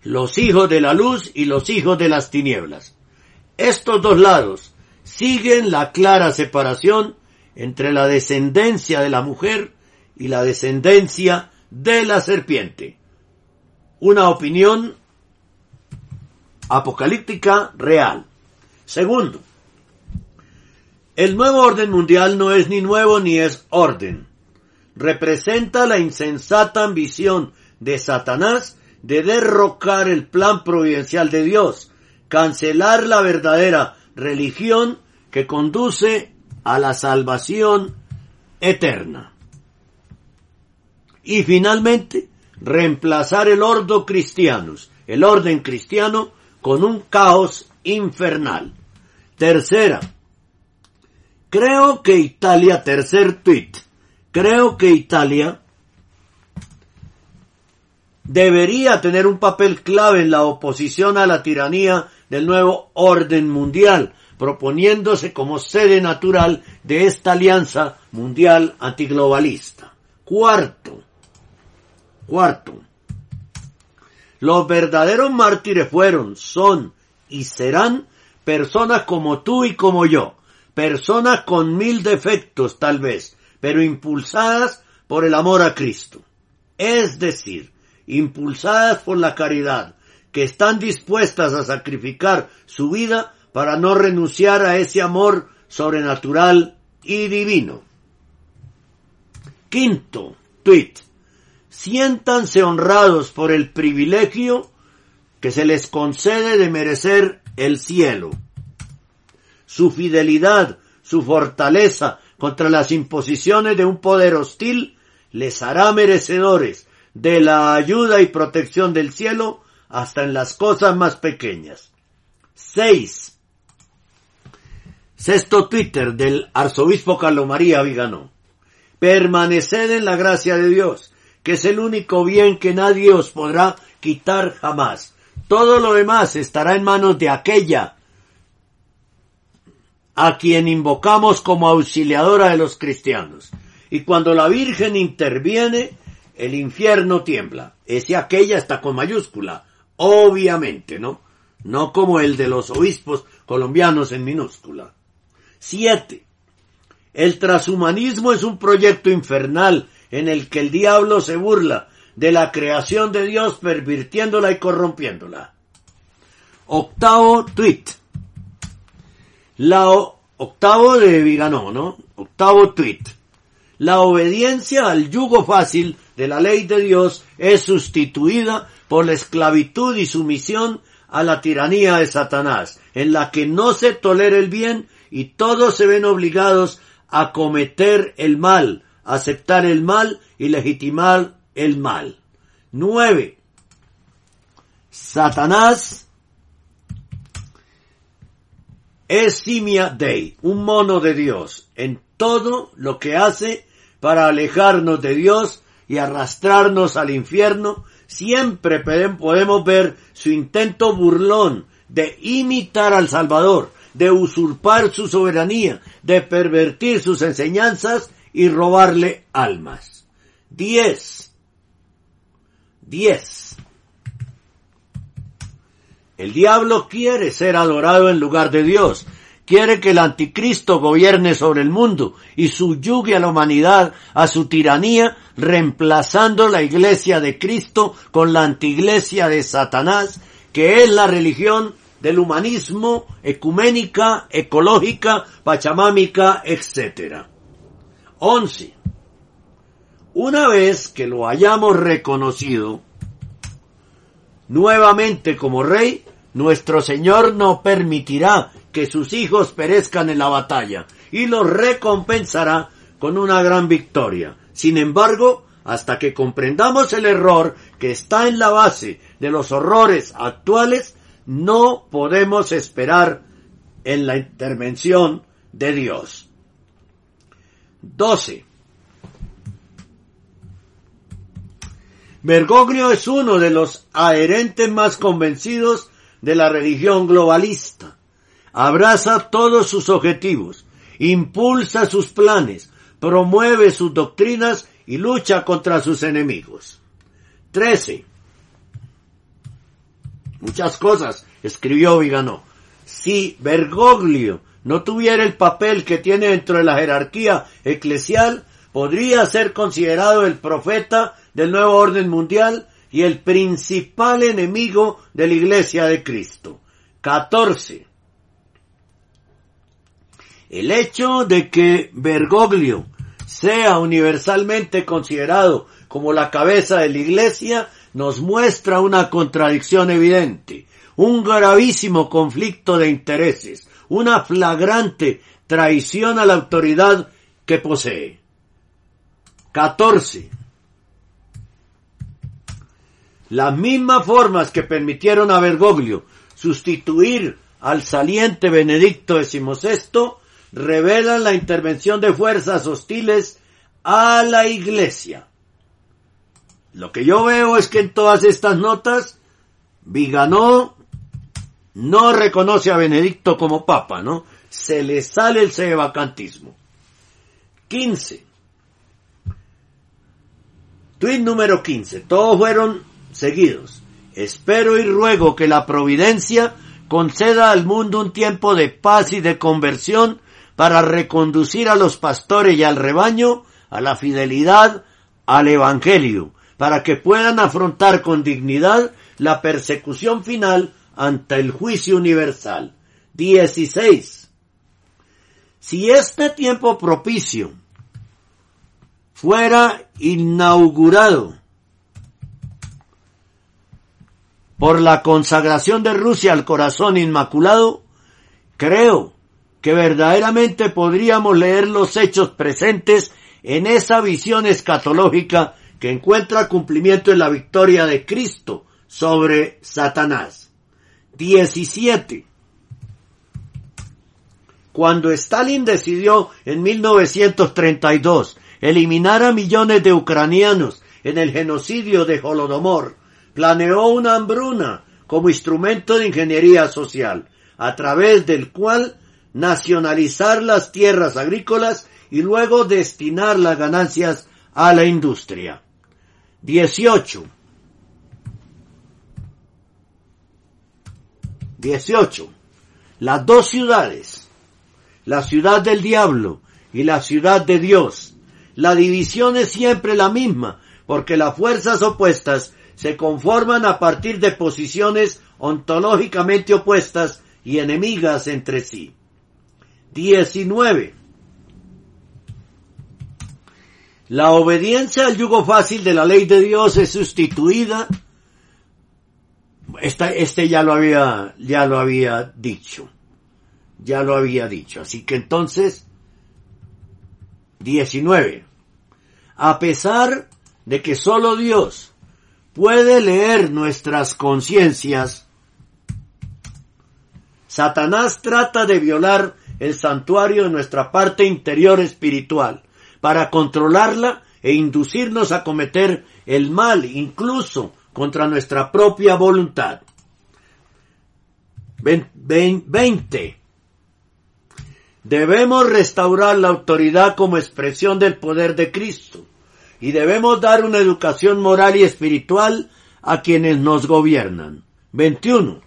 Los hijos de la luz y los hijos de las tinieblas. Estos dos lados siguen la clara separación entre la descendencia de la mujer y la descendencia de la serpiente. Una opinión apocalíptica real. Segundo, el nuevo orden mundial no es ni nuevo ni es orden. Representa la insensata ambición de Satanás de derrocar el plan providencial de Dios, cancelar la verdadera religión que conduce a la salvación eterna. Y finalmente, reemplazar el ordo cristianus, el orden cristiano, con un caos infernal. Tercera, creo que Italia, tercer tweet, creo que Italia debería tener un papel clave en la oposición a la tiranía del nuevo orden mundial, proponiéndose como sede natural de esta alianza mundial antiglobalista. Cuarto, cuarto, los verdaderos mártires fueron, son y serán personas como tú y como yo, personas con mil defectos tal vez, pero impulsadas por el amor a Cristo. Es decir, impulsadas por la caridad, que están dispuestas a sacrificar su vida para no renunciar a ese amor sobrenatural y divino. Quinto, tweet. Siéntanse honrados por el privilegio que se les concede de merecer el cielo. Su fidelidad, su fortaleza contra las imposiciones de un poder hostil les hará merecedores de la ayuda y protección del cielo hasta en las cosas más pequeñas. 6. Sexto Twitter del arzobispo Carlos María Viganó. Permaneced en la gracia de Dios, que es el único bien que nadie os podrá quitar jamás. Todo lo demás estará en manos de aquella a quien invocamos como auxiliadora de los cristianos. Y cuando la Virgen interviene, el infierno tiembla. Ese aquella está con mayúscula, obviamente, ¿no? No como el de los obispos colombianos en minúscula. Siete. El transhumanismo es un proyecto infernal en el que el diablo se burla de la creación de Dios pervirtiéndola y corrompiéndola. Octavo tweet. La octavo de Viganó, ¿no? Octavo tweet. La obediencia al yugo fácil de la ley de Dios es sustituida por la esclavitud y sumisión a la tiranía de Satanás, en la que no se tolera el bien y todos se ven obligados a cometer el mal, aceptar el mal y legitimar el mal. 9. Satanás es simia dei, un mono de Dios, en todo lo que hace para alejarnos de Dios y arrastrarnos al infierno, siempre podem- podemos ver su intento burlón de imitar al Salvador, de usurpar su soberanía, de pervertir sus enseñanzas y robarle almas. 10. 10. El diablo quiere ser adorado en lugar de Dios. Quiere que el anticristo gobierne sobre el mundo y subyugue a la humanidad a su tiranía, reemplazando la iglesia de Cristo con la antiglesia de Satanás, que es la religión del humanismo, ecuménica, ecológica, pachamámica, etc. 11. Una vez que lo hayamos reconocido, nuevamente como rey, nuestro Señor no permitirá que sus hijos perezcan en la batalla y los recompensará con una gran victoria. Sin embargo, hasta que comprendamos el error que está en la base de los horrores actuales, no podemos esperar en la intervención de Dios. 12. Bergoglio es uno de los adherentes más convencidos de la religión globalista. Abraza todos sus objetivos, impulsa sus planes, promueve sus doctrinas y lucha contra sus enemigos. 13. Muchas cosas escribió Viganó. Si Bergoglio no tuviera el papel que tiene dentro de la jerarquía eclesial, podría ser considerado el profeta del nuevo orden mundial y el principal enemigo de la iglesia de Cristo. 14. El hecho de que Bergoglio sea universalmente considerado como la cabeza de la iglesia nos muestra una contradicción evidente, un gravísimo conflicto de intereses, una flagrante traición a la autoridad que posee. 14. Las mismas formas que permitieron a Bergoglio sustituir al saliente Benedicto XVI revelan la intervención de fuerzas hostiles a la Iglesia. Lo que yo veo es que en todas estas notas Viganó no reconoce a Benedicto como papa, ¿no? Se le sale el sevacantismo. 15. Tweet número 15. Todos fueron seguidos. Espero y ruego que la providencia conceda al mundo un tiempo de paz y de conversión para reconducir a los pastores y al rebaño a la fidelidad al Evangelio, para que puedan afrontar con dignidad la persecución final ante el juicio universal. 16. Si este tiempo propicio fuera inaugurado por la consagración de Rusia al corazón inmaculado, creo que verdaderamente podríamos leer los hechos presentes en esa visión escatológica que encuentra cumplimiento en la victoria de Cristo sobre Satanás. 17. Cuando Stalin decidió en 1932 eliminar a millones de ucranianos en el genocidio de Holodomor, planeó una hambruna como instrumento de ingeniería social, a través del cual nacionalizar las tierras agrícolas y luego destinar las ganancias a la industria. 18. 18. Las dos ciudades, la ciudad del diablo y la ciudad de Dios. La división es siempre la misma, porque las fuerzas opuestas se conforman a partir de posiciones ontológicamente opuestas y enemigas entre sí. 19. La obediencia al yugo fácil de la ley de Dios es sustituida. Este ya lo había, ya lo había dicho. Ya lo había dicho. Así que entonces, 19. A pesar de que solo Dios puede leer nuestras conciencias, Satanás trata de violar el santuario de nuestra parte interior espiritual para controlarla e inducirnos a cometer el mal incluso contra nuestra propia voluntad. 20. Debemos restaurar la autoridad como expresión del poder de Cristo y debemos dar una educación moral y espiritual a quienes nos gobiernan. 21.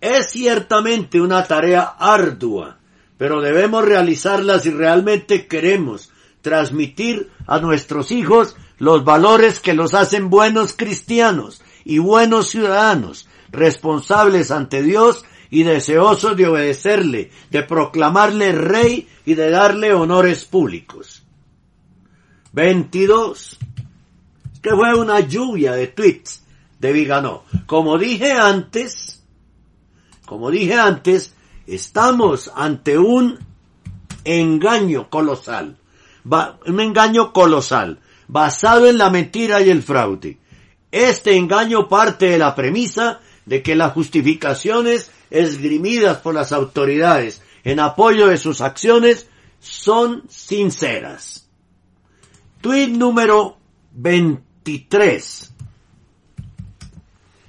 Es ciertamente una tarea ardua, pero debemos realizarla si realmente queremos transmitir a nuestros hijos los valores que los hacen buenos cristianos y buenos ciudadanos, responsables ante Dios y deseosos de obedecerle, de proclamarle rey y de darle honores públicos. 22. Que fue una lluvia de tweets de Viganó. Como dije antes, como dije antes, estamos ante un engaño colosal. Un engaño colosal, basado en la mentira y el fraude. Este engaño parte de la premisa de que las justificaciones esgrimidas por las autoridades en apoyo de sus acciones son sinceras. Tweet número 23.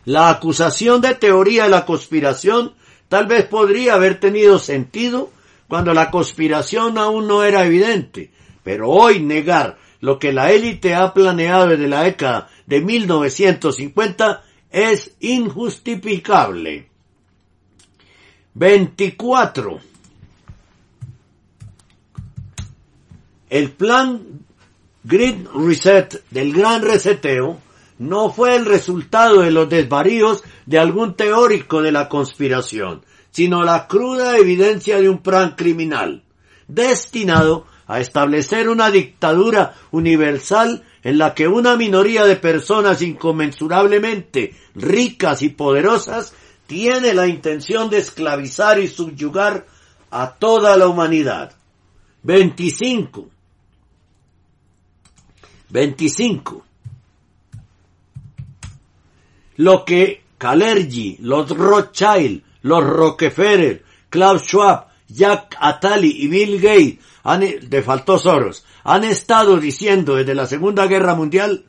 La acusación de teoría de la conspiración tal vez podría haber tenido sentido cuando la conspiración aún no era evidente, pero hoy negar lo que la élite ha planeado desde la década de 1950 es injustificable. 24. El plan Grid Reset del gran reseteo no fue el resultado de los desvaríos de algún teórico de la conspiración, sino la cruda evidencia de un plan criminal, destinado a establecer una dictadura universal en la que una minoría de personas inconmensurablemente ricas y poderosas tiene la intención de esclavizar y subyugar a toda la humanidad. 25. 25. Lo que Kalergi, los Rothschild, los Rockefeller, Klaus Schwab, Jack Attali y Bill Gates han, de faltó Soros, han estado diciendo desde la Segunda Guerra Mundial,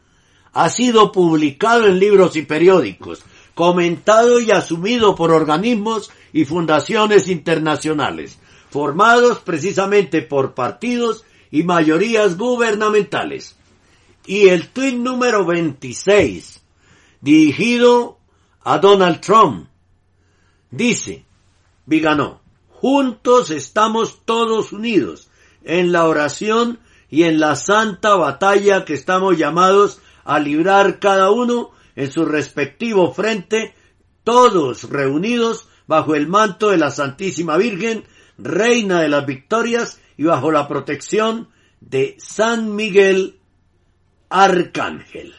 ha sido publicado en libros y periódicos, comentado y asumido por organismos y fundaciones internacionales, formados precisamente por partidos y mayorías gubernamentales. Y el tweet número 26, dirigido a Donald Trump, dice, Viganó, juntos estamos todos unidos en la oración y en la santa batalla que estamos llamados a librar cada uno en su respectivo frente, todos reunidos bajo el manto de la Santísima Virgen, Reina de las Victorias y bajo la protección de San Miguel Arcángel.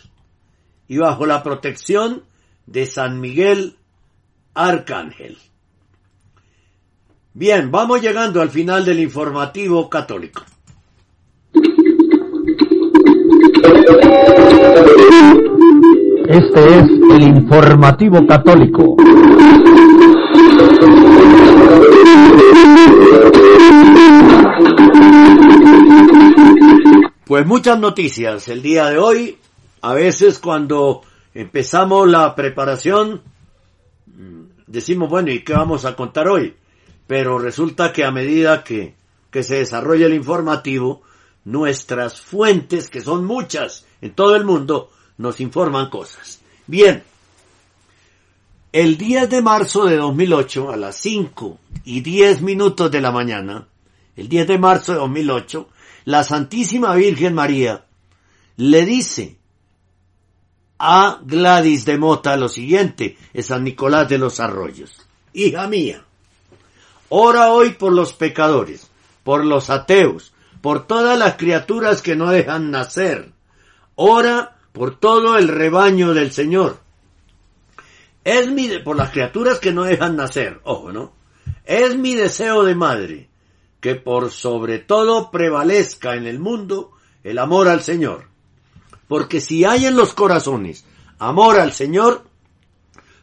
Y bajo la protección de San Miguel Arcángel. Bien, vamos llegando al final del informativo católico. Este es el informativo católico. Pues muchas noticias el día de hoy. A veces cuando empezamos la preparación mm, decimos, bueno, ¿y qué vamos a contar hoy? Pero resulta que a medida que, que se desarrolla el informativo, nuestras fuentes, que son muchas en todo el mundo, nos informan cosas. Bien, el 10 de marzo de 2008, a las 5 y 10 minutos de la mañana, el 10 de marzo de 2008, la Santísima Virgen María le dice a Gladys de Mota lo siguiente, es San Nicolás de los Arroyos. Hija mía, Ora hoy por los pecadores, por los ateos, por todas las criaturas que no dejan nacer. Ora por todo el rebaño del Señor. Es mi, por las criaturas que no dejan nacer, ojo, ¿no? Es mi deseo de madre que por sobre todo prevalezca en el mundo el amor al Señor. Porque si hay en los corazones amor al Señor,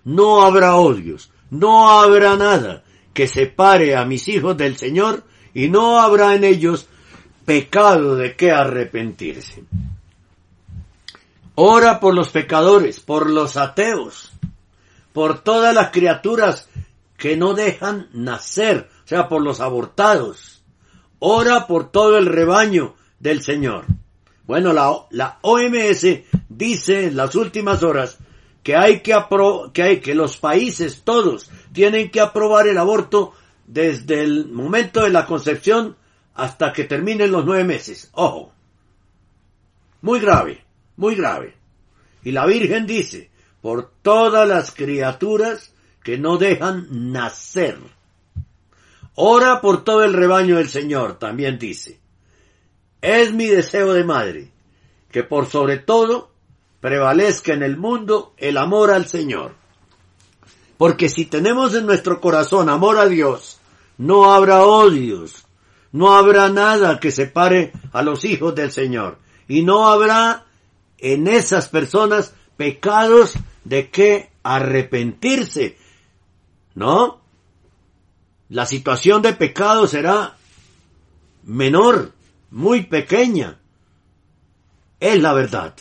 no habrá odios, no habrá nada, que separe a mis hijos del Señor y no habrá en ellos pecado de que arrepentirse. Ora por los pecadores, por los ateos, por todas las criaturas que no dejan nacer, o sea, por los abortados. Ora por todo el rebaño del Señor. Bueno, la, la OMS dice en las últimas horas que hay que, apro que hay que los países todos tienen que aprobar el aborto desde el momento de la concepción hasta que terminen los nueve meses. Ojo. Muy grave, muy grave. Y la Virgen dice, por todas las criaturas que no dejan nacer. Ora por todo el rebaño del Señor, también dice. Es mi deseo de madre, que por sobre todo prevalezca en el mundo el amor al Señor. Porque si tenemos en nuestro corazón amor a Dios, no habrá odios, no habrá nada que separe a los hijos del Señor, y no habrá en esas personas pecados de qué arrepentirse, ¿no? La situación de pecado será menor, muy pequeña. Es la verdad.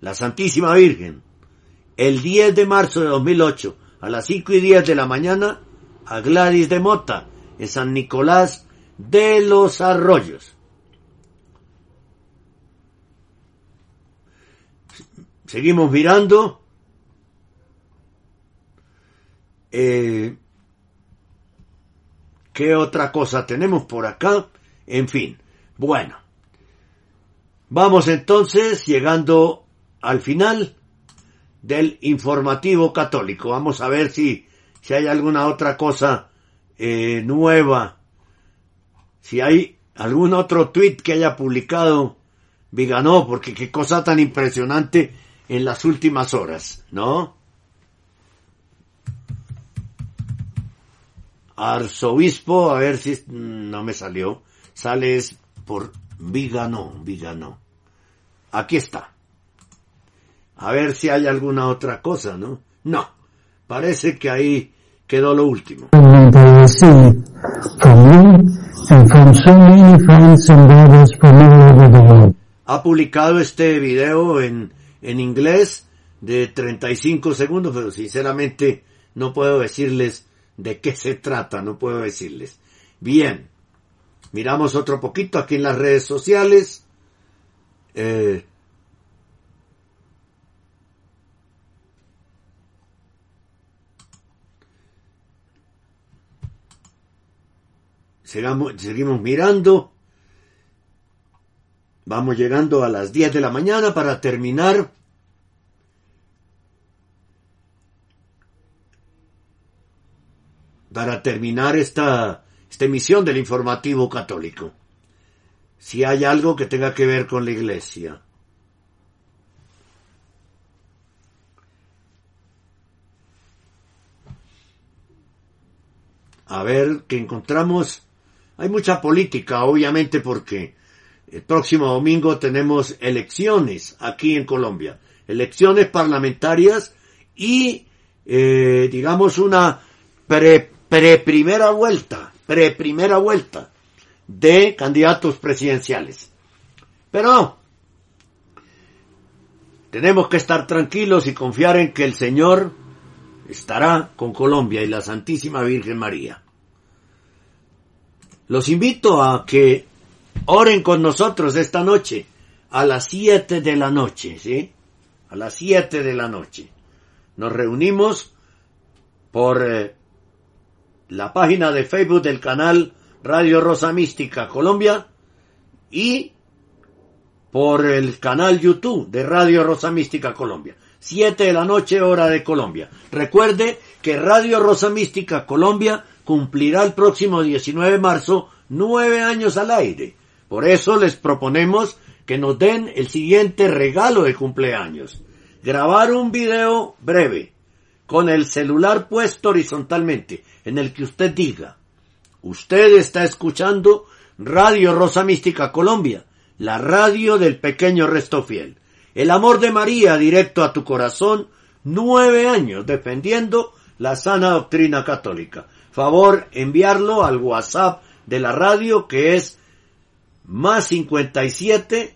La Santísima Virgen, el 10 de marzo de 2008, a las 5 y 10 de la mañana, a Gladys de Mota, en San Nicolás de los Arroyos. Seguimos mirando. Eh, ¿Qué otra cosa tenemos por acá? En fin, bueno. Vamos entonces llegando al final del informativo católico. Vamos a ver si, si hay alguna otra cosa eh, nueva. Si hay algún otro tweet que haya publicado Viganó, porque qué cosa tan impresionante en las últimas horas, ¿no? Arzobispo, a ver si no me salió, sales por Viganó, Viganó. Aquí está. A ver si hay alguna otra cosa, ¿no? No. Parece que ahí quedó lo último. Ha publicado este video en, en inglés de 35 segundos, pero sinceramente no puedo decirles de qué se trata, no puedo decirles. Bien, miramos otro poquito aquí en las redes sociales. Eh, Seguimos, mirando. Vamos llegando a las 10 de la mañana para terminar. Para terminar esta, esta emisión del informativo católico. Si hay algo que tenga que ver con la iglesia. A ver qué encontramos. Hay mucha política, obviamente, porque el próximo domingo tenemos elecciones aquí en Colombia. Elecciones parlamentarias y, eh, digamos, una pre, pre primera vuelta, pre primera vuelta de candidatos presidenciales. Pero. Tenemos que estar tranquilos y confiar en que el Señor estará con Colombia y la Santísima Virgen María. Los invito a que oren con nosotros esta noche a las 7 de la noche, ¿sí? A las 7 de la noche. Nos reunimos por eh, la página de Facebook del canal Radio Rosa Mística Colombia y por el canal YouTube de Radio Rosa Mística Colombia. 7 de la noche hora de Colombia. Recuerde que Radio Rosa Mística Colombia cumplirá el próximo 19 de marzo nueve años al aire. Por eso les proponemos que nos den el siguiente regalo de cumpleaños. Grabar un video breve con el celular puesto horizontalmente en el que usted diga, usted está escuchando Radio Rosa Mística Colombia, la radio del pequeño resto fiel. El amor de María directo a tu corazón, nueve años defendiendo la sana doctrina católica favor enviarlo al WhatsApp de la radio que es más 57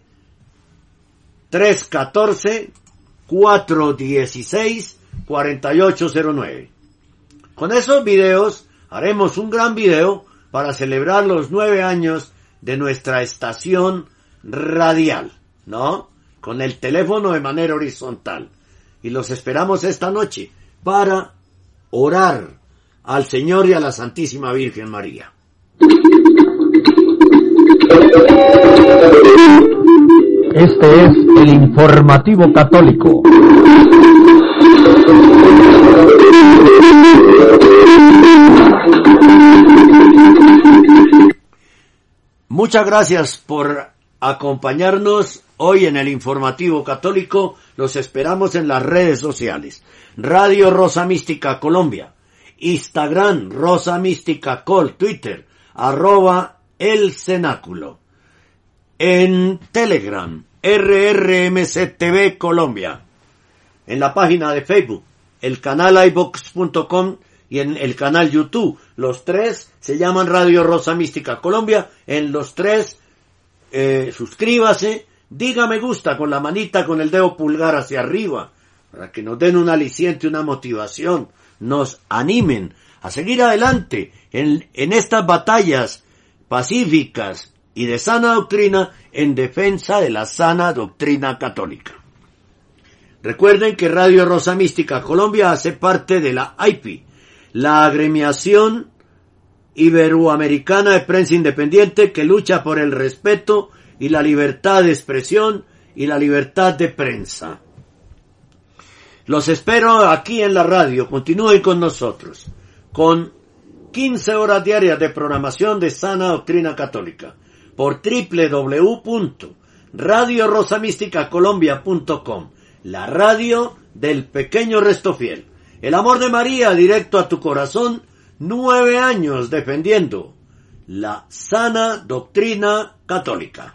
314 416 4809. Con esos videos haremos un gran video para celebrar los nueve años de nuestra estación radial, ¿no? Con el teléfono de manera horizontal. Y los esperamos esta noche para orar al Señor y a la Santísima Virgen María. Este es el informativo católico. Muchas gracias por acompañarnos hoy en el informativo católico. Los esperamos en las redes sociales. Radio Rosa Mística Colombia Instagram, Rosa Mística Col, Twitter, arroba el cenáculo. En Telegram, RRMCTV Colombia. en la página de Facebook, el canal ibox.com y en el canal YouTube. Los tres se llaman Radio Rosa Mística Colombia. En los tres, eh, suscríbase, diga me gusta con la manita, con el dedo pulgar hacia arriba, para que nos den un aliciente, una motivación, nos animen a seguir adelante en, en estas batallas pacíficas y de sana doctrina en defensa de la sana doctrina católica. Recuerden que Radio Rosa Mística Colombia hace parte de la AIPI, la agremiación iberoamericana de prensa independiente que lucha por el respeto y la libertad de expresión y la libertad de prensa. Los espero aquí en la radio, continúen con nosotros, con 15 horas diarias de programación de sana doctrina católica por www.radiorosamísticacolombia.com, la radio del pequeño resto fiel. El amor de María directo a tu corazón, nueve años defendiendo la sana doctrina católica.